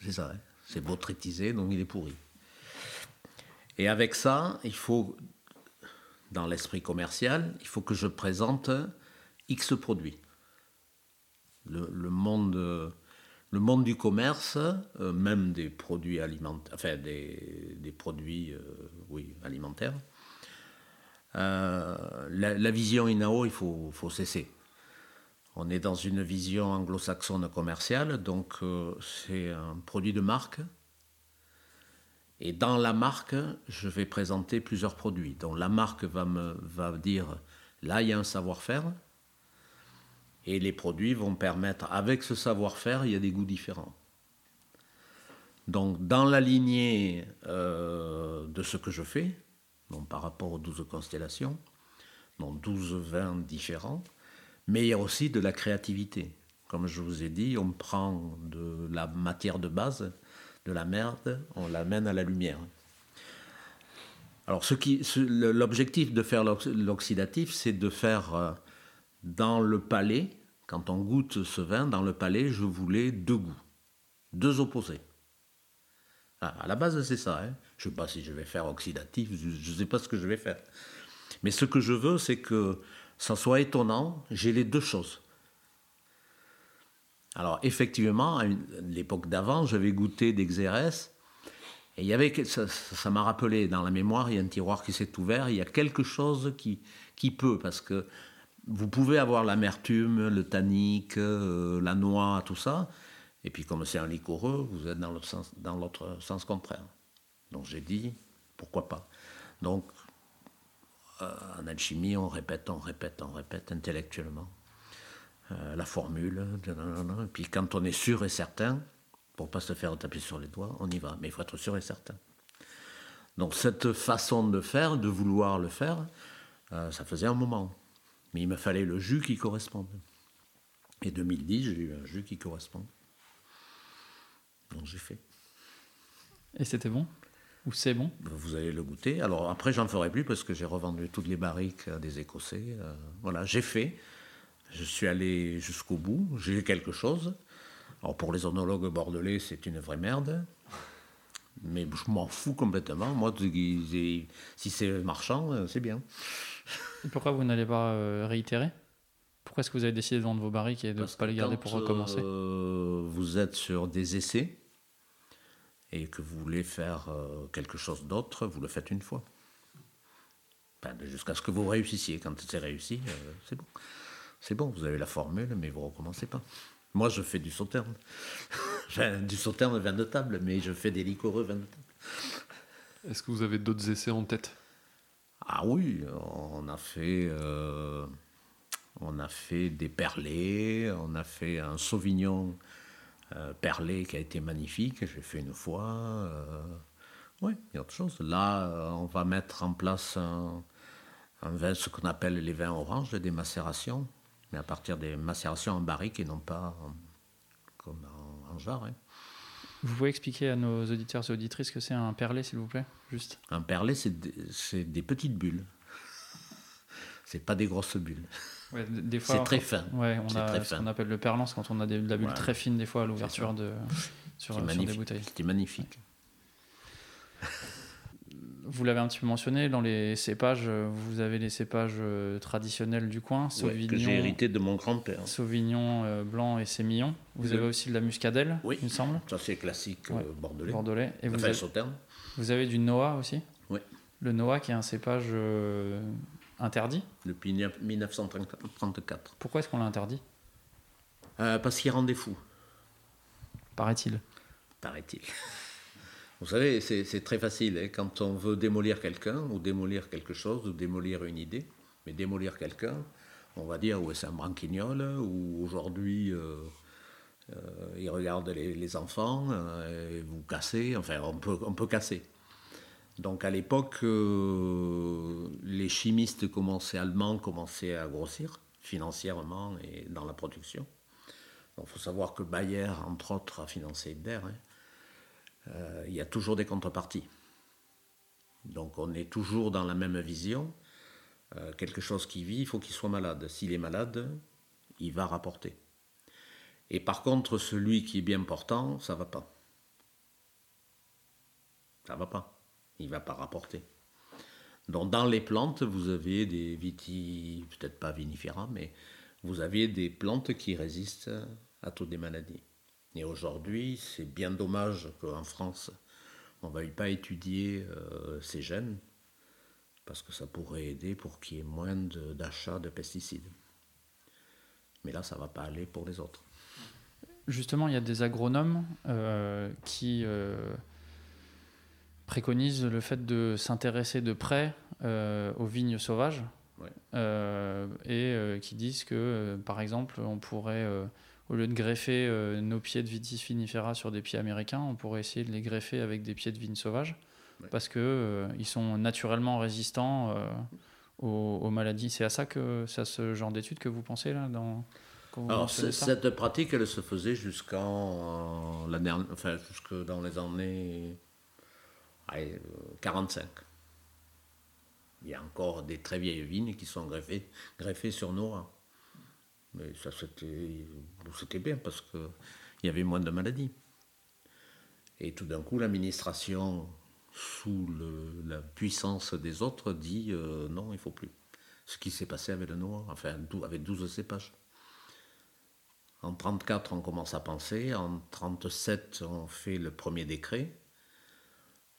C'est ça, hein. c'est botrytisé, donc il est pourri. Et avec ça, il faut, dans l'esprit commercial, il faut que je présente X produits le, monde, le monde du commerce, euh, même des produits alimentaires, enfin des, produits euh, oui, alimentaires, euh, la, vision INAO, il faut, faut, cesser. On est dans une vision anglo-saxonne commerciale, donc c'est un produit de marque. Et dans la marque, je vais présenter plusieurs produits. Donc la marque va me va dire, là il y a un savoir-faire, et les produits vont permettre, avec ce savoir-faire, il y a des goûts différents. Donc dans la lignée euh, de ce que je fais, donc par rapport aux 12 constellations, donc 12 vins différents, mais il y a aussi de la créativité. Comme je vous ai dit, on prend de la matière de base, de la merde, on l'amène à la lumière. Alors l'objectif de faire l'oxydatif, c'est de faire euh, dans le palais quand on goûte ce vin dans le palais, je voulais deux goûts, deux opposés. Ah, à la base, c'est ça. Hein. Je ne sais pas si je vais faire oxydatif, je ne sais pas ce que je vais faire. Mais ce que je veux, c'est que ça soit étonnant, j'ai les deux choses. Alors, effectivement, à l'époque d'avant, j'avais goûté des xérès, et il y avait, ça m'a rappelé dans la mémoire, il y a un tiroir qui s'est ouvert, il y a quelque chose qui, qui peut, parce que vous pouvez avoir l'amertume, le tannique, euh, la noix, tout ça. Et puis comme c'est un liquoreux, vous êtes dans l'autre sens, dans sens contraire. Donc j'ai dit, pourquoi pas. Donc euh, en alchimie, on répète, on répète, on répète intellectuellement euh, la formule. Et puis quand on est sûr et certain, pour pas se faire taper sur les doigts, on y va. Mais il faut être sûr et certain. Donc cette façon de faire, de vouloir le faire, ça faisait un moment. Mais il me fallait le jus qui corresponde. Et 2010, j'ai eu un jus qui correspond. Donc j'ai fait. Et c'était bon? Ou c'est bon? Vous allez le goûter. Alors après, j'en ferai plus parce que j'ai revendu toutes les barriques à des Écossais. Euh, voilà, j'ai fait. Je suis allé jusqu'au bout. J'ai eu quelque chose. Alors pour les onologues bordelais, c'est une vraie merde. Mais je m'en fous complètement. Moi, si c'est marchand, euh, c'est bien. Et pourquoi vous n'allez pas euh, réitérer? Pourquoi est-ce que vous avez décidé de vendre vos barriques et de ne pas les garder pour recommencer? euh, Vous êtes sur des essais et que vous voulez faire quelque chose d'autre, vous le faites une fois. Jusqu'à ce que vous réussissiez. Quand c'est réussi, c'est bon. C'est bon, vous avez la formule, mais vous ne recommencez pas. Moi, je fais du sauterne. du sauterne vin de table, mais je fais des liquoreux vin de table. Est-ce que vous avez d'autres essais en tête? Ah oui, on a fait, euh, des perlés, on a fait un sauvignon euh, perlé qui a été magnifique. J'ai fait une fois. Euh, oui, il y a autre chose. Là, on va mettre en place un, vin, ce qu'on appelle les vins oranges, des macérations mais à partir des macérations en barrique et non pas comme en, en jarre. Hein. Vous pouvez expliquer à nos auditeurs et auditrices ce que c'est un perlé, s'il vous plaît Juste. Un perlé, c'est des, des, petites bulles. c'est pas des grosses bulles. Ouais, c'est très fin. Ouais, on a ce qu'on appelle le perlance quand on a de la bulle très fine des fois à l'ouverture de sur, sur des bouteilles. C'était magnifique. Vous l'avez un petit peu mentionné, dans les cépages, euh, vous avez les cépages euh, traditionnels du coin, Sauvignon. que j'ai hérité de mon grand-père. Sauvignon euh, blanc et sémillon. Vous avez aussi de la muscadelle, il me semble. Ça c'est classique bordelais. Bordelais. Et vous, avez, vous avez du Noah aussi Oui. Le Noah qui est un cépage interdit Depuis 1934. Pourquoi est-ce qu'on l'a interdit Parce qu'il rendait fou. Paraît-il. Paraît-il. Vous savez, c'est très facile. Hein, quand on veut démolir quelqu'un, ou démolir quelque chose, ou démolir une idée, mais démolir quelqu'un, on va dire, ouais, c'est un branquignol, ou aujourd'hui, euh, euh, il regarde les, enfants, euh, et vous cassez, enfin, on peut, on peut casser. Donc à l'époque, les chimistes commençaient, allemands commençaient à grossir financièrement et dans la production. Il faut savoir que Bayer, entre autres, a financé Hitler. Hein. Il y a toujours des contreparties. Donc on est toujours dans la même vision. Euh, quelque chose qui vit, il faut qu'il soit malade. S'il est malade, il va rapporter. Et par contre, celui qui est bien portant, ça va pas. Ça va pas. Il va pas rapporter. Donc dans les plantes, vous avez des viti, peut-être pas vinifera, mais vous avez des plantes qui résistent à toutes les maladies. Et aujourd'hui, c'est bien dommage qu'en France, on ne veuille pas étudier euh, ces gènes, parce que ça pourrait aider pour qu'il y ait moins d'achats de, pesticides. Mais là, ça ne va pas aller pour les autres. Justement, il y a des agronomes euh, qui euh, préconisent le fait de s'intéresser de près aux vignes sauvages et qui disent que, par exemple, on pourrait au lieu de greffer euh, nos pieds de vitis vinifera sur des pieds américains, on pourrait essayer de les greffer avec des pieds de vigne sauvage, parce qu'ils euh, ils sont naturellement résistants euh, aux, maladies. C'est à ça que c'est à ce genre d'études que vous pensez là dans Alors cette pratique, elle se faisait jusqu'en la enfin jusque dans les années 45. Il y a encore des très vieilles vignes qui sont greffées, greffées sur nos mais ça, c'était bien parce qu'il y avait moins de maladies. Et tout d'un coup, l'administration, sous la puissance des autres, dit euh, non, il ne faut plus. Ce qui s'est passé avec le noir, enfin avec 12 cépages. En 1934, on commence à penser. En 1937, on fait le premier décret.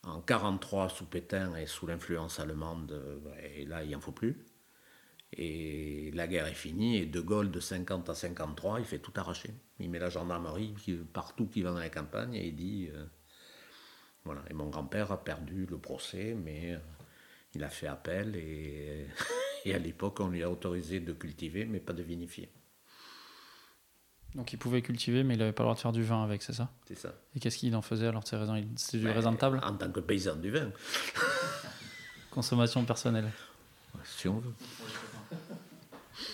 En 1943, sous Pétain et sous l'influence allemande, et là, il n'en faut plus. Et la guerre est finie, et De Gaulle, de 50 à 53, il fait tout arracher. Il met la gendarmerie partout qui va dans la campagne, et il dit... euh, voilà. Et mon grand-père a perdu le procès, mais euh, il a fait appel, et, et à l'époque, on lui a autorisé de cultiver, mais pas de vinifier. Donc il pouvait cultiver, mais il n'avait pas le droit de faire du vin avec, c'est ça? C'est ça. Et qu'est-ce qu'il en faisait alors de ces raisins Il- C'était du Ben, raisin de table En tant que paysan du vin, Consommation personnelle. si on veut.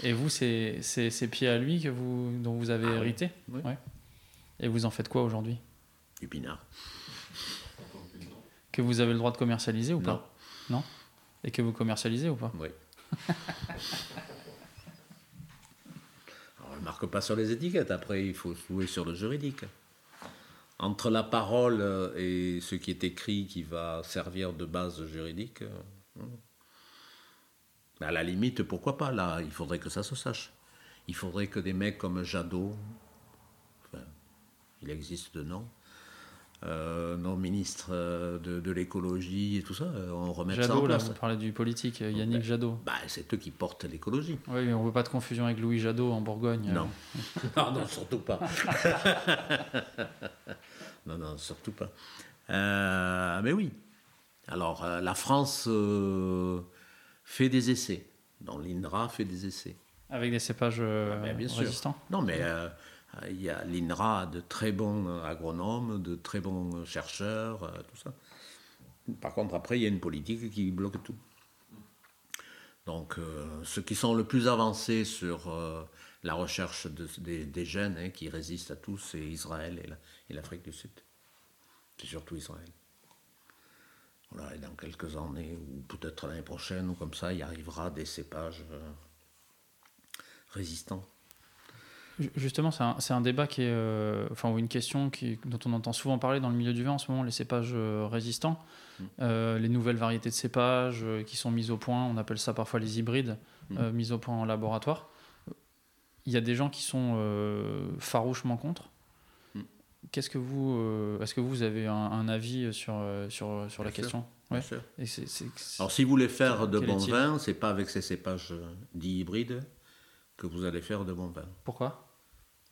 Et vous, c'est c'est ces pieds à lui que vous, dont vous avez Ah hérité Oui. Ouais. Et vous en faites quoi aujourd'hui? Du pinard. Que vous avez le droit de commercialiser ou pas? Non Et que vous commercialisez ou pas? Oui. On ne marque pas sur les étiquettes, après il faut jouer sur le juridique. Entre la parole euh, et ce qui est écrit qui va servir de base juridique, à la limite, pourquoi pas Là, il faudrait que ça se sache. Il faudrait que des mecs comme Jadot, enfin, il existe de nom, euh, nos ministres euh, de, de l'écologie et tout ça, euh, on remette ça en Jadot, là, place. vous parlez du politique, Yannick Ouais. Jadot. Bah, c'est eux qui portent l'écologie. Oui, mais on ne veut pas de confusion avec Louis Jadot en Bourgogne. Non. non, non, surtout pas. non, non, surtout pas. Euh, mais oui. Alors, la France euh, fait des essais. Donc, l'INRA fait des essais. Avec des cépages euh, Ah, ben, bien sûr. résistants Non, mais euh, il y a l'INRA a de très bons euh, agronomes, de très bons chercheurs, euh, tout ça. Par contre, après, il y a une politique qui bloque tout. Donc, euh, ceux qui sont le plus avancés sur euh, la recherche de- des, des gènes hein, qui résistent à tout, c'est Israël et la- et l'Afrique du Sud. C'est surtout Israël. Voilà, et dans quelques années, ou peut-être l'année prochaine, ou comme ça, il arrivera des cépages euh, résistants. Ju- Justement, c'est un, un débat qui est, euh, enfin, ou une question qui, dont on entend souvent parler dans le milieu du vin en ce moment, les cépages euh, résistants, Mm. Euh, les nouvelles variétés de cépages qui sont mises au point, on appelle ça parfois les hybrides, Mm. mises au point en laboratoire. Il y a des gens qui sont farouchement contre. Qu'est-ce que vous, euh, est-ce que vous avez un, un avis sur, euh, sur, sur la sûr. question Bien Ouais. sûr. Et Alors, si vous voulez faire de bons vins, c'est pas avec ces cépages euh, dits hybrides que vous allez faire de bons vins. Pourquoi?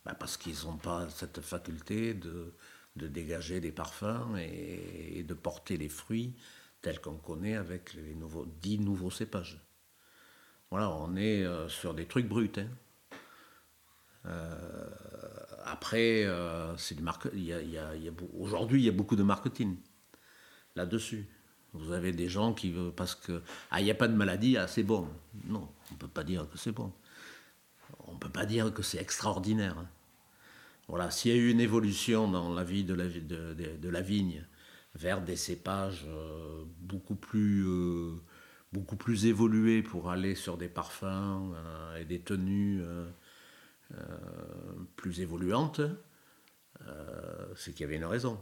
Bah, parce qu'ils n'ont pas cette faculté de, de dégager des parfums et, et de porter les fruits tels qu'on connaît avec les nouveaux, dix nouveaux cépages. Voilà, on est euh, sur des trucs bruts. hein. Euh, après, aujourd'hui, il y a beaucoup de marketing là-dessus. Vous avez des gens qui veulent, parce que, ah, il n'y a pas de maladie, ah, c'est bon. Non, on ne peut pas dire que c'est bon. On ne peut pas dire que c'est extraordinaire. hein. Voilà, s'il y a eu une évolution dans la vie de la, vigne vers des cépages euh, beaucoup, plus, euh, beaucoup plus évolués pour aller sur des parfums euh, et des tenues plus évoluantes, euh, c'est qu'il y avait une raison.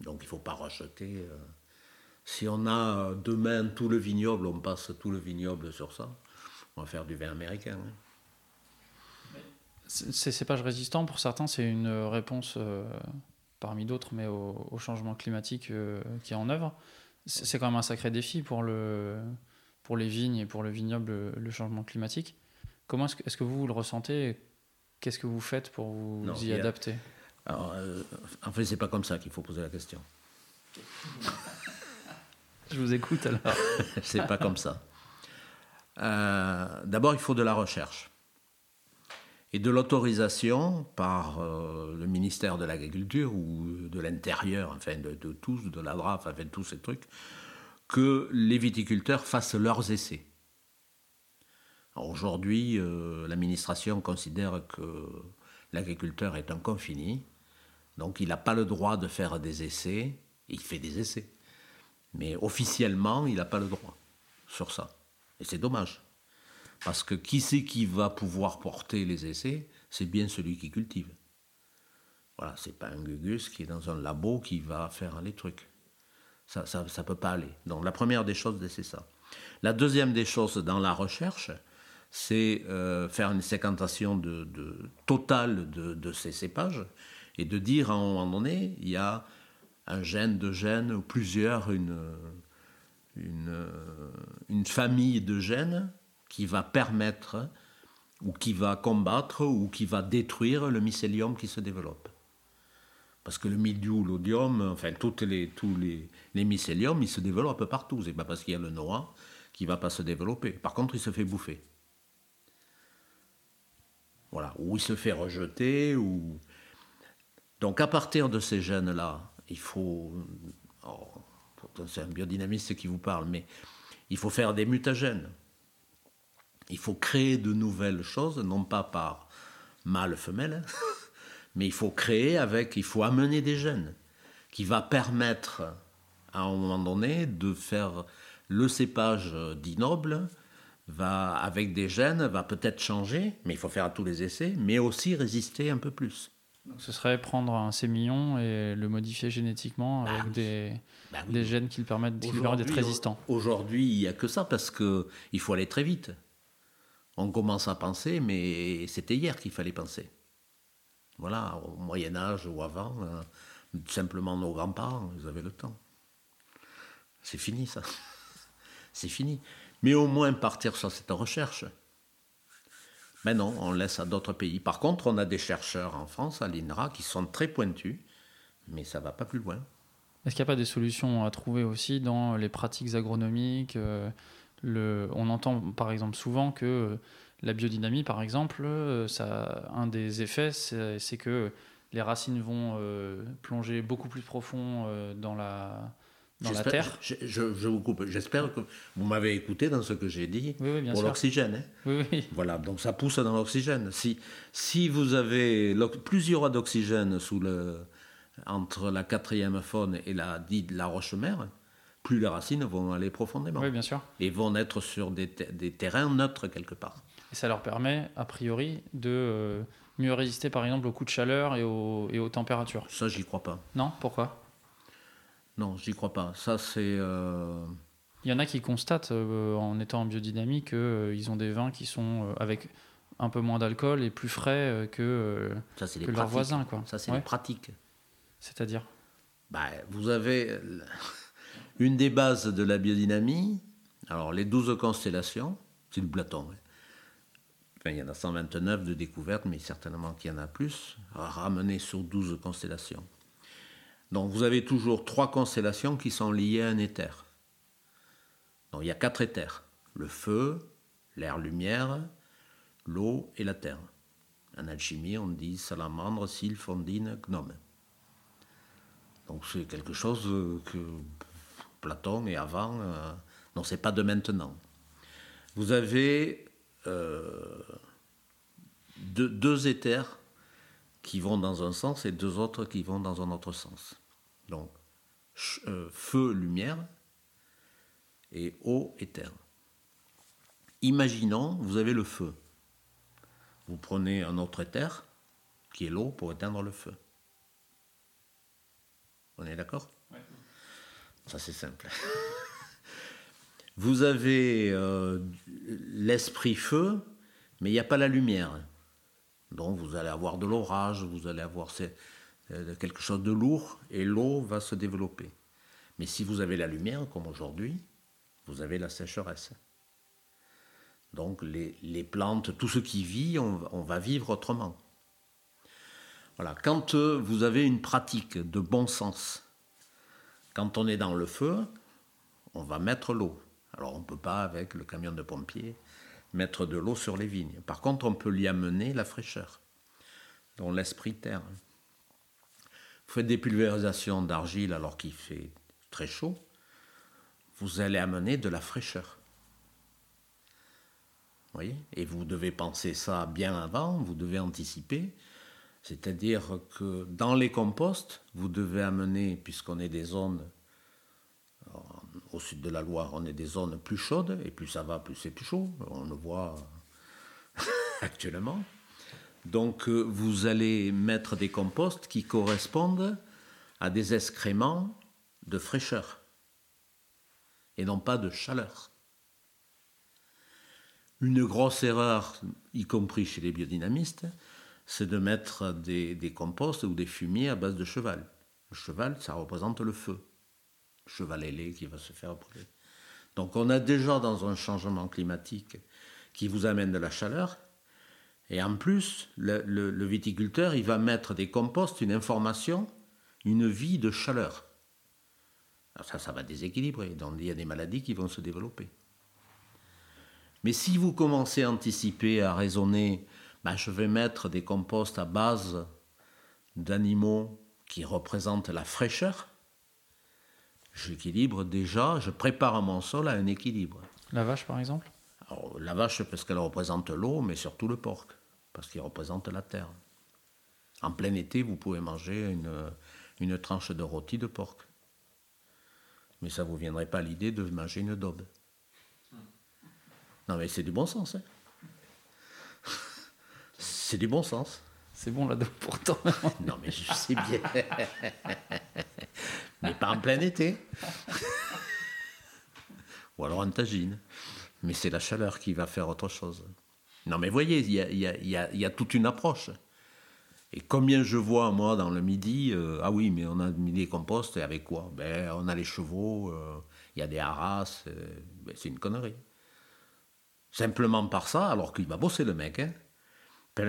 Donc il ne faut pas racheter. euh, si on a euh, demain tout le vignoble, on passe tout le vignoble sur ça, on va faire du vin américain. hein. Ces cépages résistants, pour certains, c'est une réponse euh, parmi d'autres, mais au, changement climatique euh, qui est en œuvre. C'est quand même un sacré défi pour, le, pour les vignes et pour le vignoble, le, le changement climatique. Comment est-ce que, vous, le ressentez et Qu'est-ce que vous faites pour vous Non, y a- adapter? Alors, euh, en fait, c'est pas comme ça qu'il faut poser la question. Je vous écoute alors. c'est pas comme ça. Euh, D'abord, il faut de la recherche et de l'autorisation par euh, le ministère de l'Agriculture ou de l'Intérieur, enfin de, de tous, de la DRAF, enfin de tous ces trucs, que les viticulteurs fassent leurs essais. Aujourd'hui, euh, l'administration considère que l'agriculteur est un confini, donc il n'a pas le droit de faire des essais, il fait des essais. Mais officiellement, il n'a pas le droit sur ça. Et c'est dommage. Parce que qui c'est qui va pouvoir porter les essais? C'est bien celui qui cultive. Voilà, c'est pas un gugus qui est dans un labo qui va faire les trucs. Ça ça peut pas aller. Donc la première des choses, c'est ça. La deuxième des choses dans la recherche, c'est euh, faire une séquentation de, de- totale de, ces cépages et de dire à un moment donné, il y a un gène, deux gènes, ou plusieurs, une, une, famille de gènes qui va permettre ou qui va combattre ou qui va détruire le mycélium qui se développe. Parce que le mildiou, l'odium, enfin les, tous les, les mycéliums, ils se développent partout. C'est pas parce qu'il y a le noir qui va pas se développer. Par contre, il se fait bouffer. Voilà, ou il se fait rejeter, ou... Donc à partir de ces gènes-là, il faut... Oh, c'est un biodynamiste qui vous parle, mais il faut faire des mutagènes. Il faut créer de nouvelles choses, non pas par mâle-femelle, mais il faut créer avec, il faut amener des gènes qui va permettre à un moment donné de faire le cépage dit noble, va, avec des gènes, va peut-être changer, mais il faut faire tous les essais, mais aussi résister un peu plus. Donc ce serait prendre un sémillon et le modifier génétiquement avec Bah, des, Bah oui. des gènes qui, le permettent, qui lui permettent d'être résistant. Aujourd'hui, il n'y a que ça parce qu'il faut aller très vite. On commence à penser, mais c'était hier qu'il fallait penser. Voilà, au Moyen Âge ou avant, euh, simplement nos grands-parents, ils avaient le temps. C'est fini ça. C'est fini. Mais au moins partir sur cette recherche. Mais non, on laisse à d'autres pays. Par contre, on a des chercheurs en France, à l'INRA, qui sont très pointus, mais ça va pas plus loin. Est-ce qu'il n'y a pas des solutions à trouver aussi dans les pratiques agronomiques euh, On entend par exemple souvent que euh, la biodynamie, par exemple, euh, ça, un des effets, c'est que les racines vont plonger beaucoup plus profond dans la, dans la terre. Je, je- je vous coupe. J'espère que vous m'avez écouté dans ce que j'ai dit Oui, oui, bien pour l'oxygène. hein. Oui, oui. Voilà, donc ça pousse dans l'oxygène. Si, si vous avez. Plus il y aura d'oxygène sous le, entre la quatrième faune et la, dite la roche-mère, plus les racines vont aller profondément. Oui, bien sûr. Et vont être sur des terrains neutres quelque part. Et ça leur permet, a priori, de euh, mieux résister, par exemple, aux coups de chaleur et aux, et aux températures. Ça, j'y crois pas. Non? Pourquoi? Non, j'y crois pas. Ça, c'est. euh, Il y en a qui constatent, euh, en étant en biodynamie, qu'ils ont des vins qui sont euh, avec un peu moins d'alcool et plus frais euh, que, euh, ça, que leurs pratiques. voisins. Quoi. Ça, c'est Ouais. pratiques. C'est-à-dire Ben, vous avez euh, une des bases de la biodynamie. Alors, les 12 constellations, c'est du Platon. hein. Enfin, il y en a 129 de découvertes, mais certainement qu'il y en a plus, ramenées sur 12 constellations. Donc, vous avez toujours trois constellations qui sont liées à un éther. Donc, il y a quatre éthers le feu, l'air-lumière, l'eau et la terre. En alchimie, on dit salamandre, sylphe, ondine, gnome. Donc c'est quelque chose euh, que Platon et avant, euh, non, c'est pas de maintenant. Vous avez euh, deux, deux éthers qui vont dans un sens et deux autres qui vont dans un autre sens. Donc euh, feu, lumière et eau, éther. Imaginons, vous avez le feu. Vous prenez un autre éther, qui est l'eau, pour éteindre le feu. On est d'accord? Ça, c'est simple. Vous avez euh, l'esprit feu, mais il n'y a pas la lumière. Donc vous allez avoir de l'orage, vous allez avoir euh, quelque chose de lourd, et l'eau va se développer. Mais si vous avez la lumière, comme aujourd'hui, vous avez la sécheresse. Donc les, plantes, tout ce qui vit, on, va- on va vivre autrement. Voilà, quand euh, vous avez une pratique de bon sens, quand on est dans le feu, on va mettre l'eau. Alors on ne peut pas, avec le camion de pompiers, mettre de l'eau sur les vignes. Par contre, on peut y amener la fraîcheur, dont l'esprit terre. Vous faites des pulvérisations d'argile alors qu'il fait très chaud, vous allez amener de la fraîcheur. Vous voyez? Et vous devez penser ça bien avant, vous devez anticiper. C'est-à-dire que dans les composts, vous devez amener, puisqu'on est des zones, au sud de la Loire, on est des zones plus chaudes, et plus ça va, plus c'est plus chaud. On le voit actuellement. Donc euh, vous allez mettre des composts qui correspondent à des excréments de fraîcheur, et non pas de chaleur. Une grosse erreur, y compris chez les biodynamistes, c'est de mettre des, des composts ou des fumiers à base de cheval. Le cheval, ça représente le feu. Cheval ailé qui va se faire brûler. Donc on a déjà dans un changement climatique qui vous amène de la chaleur. Et en plus, le, viticulteur, il va mettre des composts, une information, une vie de chaleur. Ça, ça va déséquilibrer. Donc il y a des maladies qui vont se développer. Mais si vous commencez à anticiper, à raisonner, ben, je vais mettre des composts à base d'animaux qui représentent la fraîcheur, j'équilibre déjà, je prépare mon sol à un équilibre. La vache, par exemple? Alors, la vache, parce qu'elle représente l'eau, mais surtout le porc, parce qu'il représente la terre. En plein été, vous pouvez manger une, une tranche de rôti de porc. Mais ça ne vous viendrait pas à l'idée de manger une daube. Non, mais c'est du bon sens. hein. C'est du bon sens. C'est bon, là, pourtant. Non, mais je sais bien. mais pas en plein été. Ou alors en tagine. Mais c'est la chaleur qui va faire autre chose. Non, mais voyez, il y a, y a- y y a toute une approche. Et combien je vois, moi, dans le midi, euh, ah oui, mais on a mis des composts, et avec quoi? Ben, On a les chevaux, euh, il y a des haras, euh, ben, c'est une connerie. Simplement par ça, alors qu'il va bosser le mec, hein,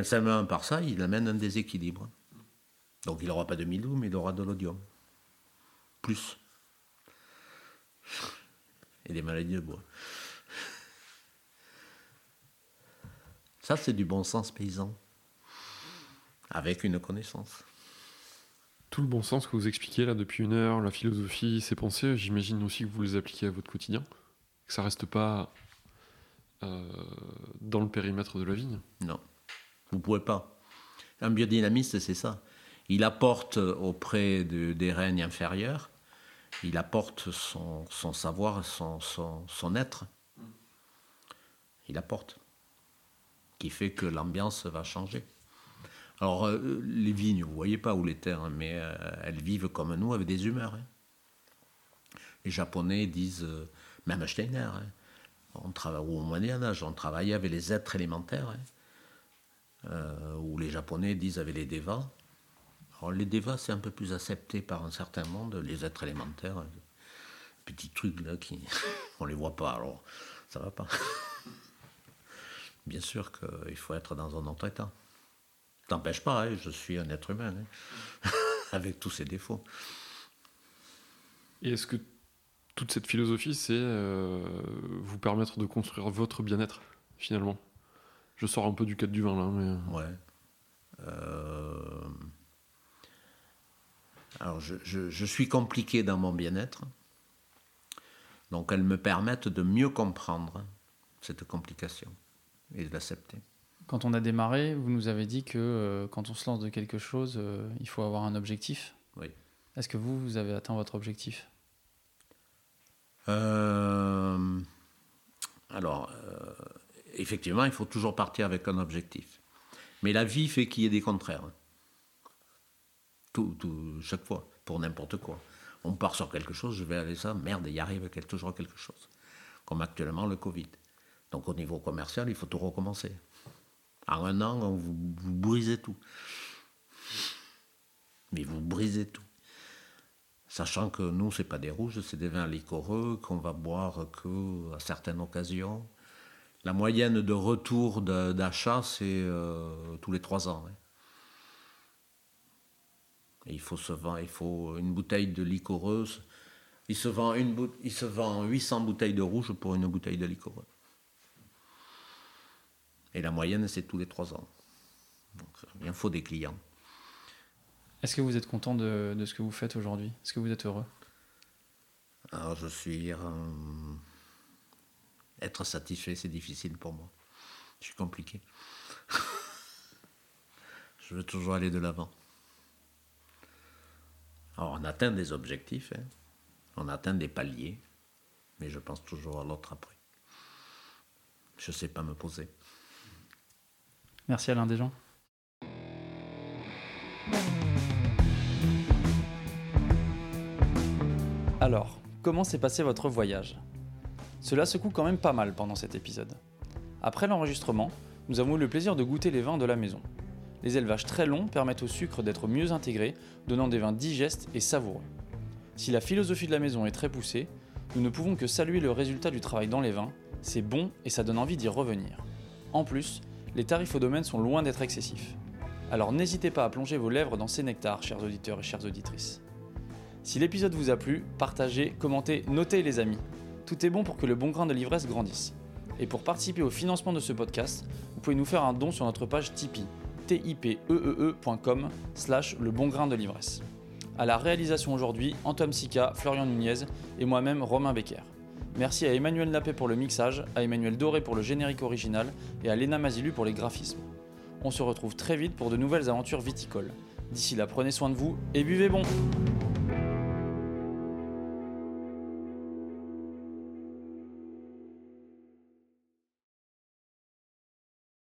simplement par ça, il amène un déséquilibre. Donc il n'aura pas de milou, mais il aura de l'odium. Plus. Et des maladies de bois. Ça, c'est du bon sens paysan. Avec une connaissance. Tout le bon sens que vous expliquez là depuis une heure, la philosophie, ces pensées, j'imagine aussi que vous les appliquez à votre quotidien. Que ça reste pas euh, dans le périmètre de la vigne. Non. Vous pouvez pas. Un biodynamiste, c'est ça. Il apporte auprès de- des règnes inférieurs, il apporte son, savoir, son, être. Il apporte. Qui fait que l'ambiance va changer. Alors, euh, les vignes, vous voyez pas où les terres, hein, mais euh, elles vivent comme nous avec des humeurs. hein. Les Japonais disent, euh, même Steiner, hein, on ou au Moyen Âge, on travaillait avec les êtres élémentaires. euh, où les Japonais disent avec les devas. Alors les devas, c'est un peu plus accepté par un certain monde, les êtres élémentaires, euh, petits trucs là qui on les voit pas, alors ça va pas. Bien sûr qu'il faut être dans un autre état. T'empêche pas, hein, je suis un être humain, hein, avec tous ses défauts. Et est-ce que toute cette philosophie, c'est euh, vous permettre de construire votre bien-être, finalement? Je sors un peu du cadre du vin, là, mais... Ouais. Euh, Alors, je, je- je suis compliqué dans mon bien-être. Donc, elles me permettent de mieux comprendre cette complication et de l'accepter. Quand on a démarré, vous nous avez dit que euh, quand on se lance de quelque chose, euh, il faut avoir un objectif. Oui. Est-ce que vous, vous avez atteint votre objectif? Euh, alors, effectivement, il faut toujours partir avec un objectif. Mais la vie fait qu'il y ait des contraires. Tout, tout- chaque fois, pour n'importe quoi. On part sur quelque chose, je vais aller ça, merde, il arrive toujours quelque chose. Comme actuellement le Covid. Donc au niveau commercial, il faut tout recommencer. En un an, vous, vous brisez tout. Mais vous brisez tout. Sachant que nous, c'est pas des rouges, c'est des vins liquoreux qu'on va boire que à certaines occasions. La moyenne de retour d'achat, c'est euh, tous les trois ans. hein. Et il faut se vendre, il faut une bouteille de liquoreuse. Il se vend une bou- il se vend 800 bouteilles de rouge pour une bouteille de liquoreux. Et la moyenne, c'est tous les trois ans. Donc, il en faut des clients. Est-ce que vous êtes content de, de ce que vous faites aujourd'hui? Est-ce que vous êtes heureux? Alors je suis... euh, être satisfait, c'est difficile pour moi. C'est compliqué. je veux toujours aller de l'avant. Alors on atteint des objectifs, hein. on atteint des paliers, mais je pense toujours à l'autre après. Je ne sais pas me poser. Merci Alain Desjans. Alors, comment s'est passé votre voyage? Cela secoue quand même pas mal pendant cet épisode. Après l'enregistrement, nous avons eu le plaisir de goûter les vins de la maison. Les élevages très longs permettent au sucre d'être mieux intégré, donnant des vins digestes et savoureux. Si la philosophie de la maison est très poussée, nous ne pouvons que saluer le résultat du travail dans les vins, c'est bon et ça donne envie d'y revenir. En plus, les tarifs au domaine sont loin d'être excessifs. Alors n'hésitez pas à plonger vos lèvres dans ces nectars, chers auditeurs et chères auditrices. Si l'épisode vous a plu, partagez, commentez, notez les amis. Tout est bon pour que le bon grain de l'ivresse grandisse. Et pour participer au financement de ce podcast, vous pouvez nous faire un don sur notre page Tipeee, tipeee.com slash le bon grain de l'ivresse. À la réalisation aujourd'hui, Antoine Sica, Florian Nunez et moi-même Romain Becker. Merci à Emmanuel Lapé pour le mixage, à Emmanuel Doré pour le générique original et à Léna Mazilu pour les graphismes. On se retrouve très vite pour de nouvelles aventures viticoles. D'ici là, prenez soin de vous et buvez bon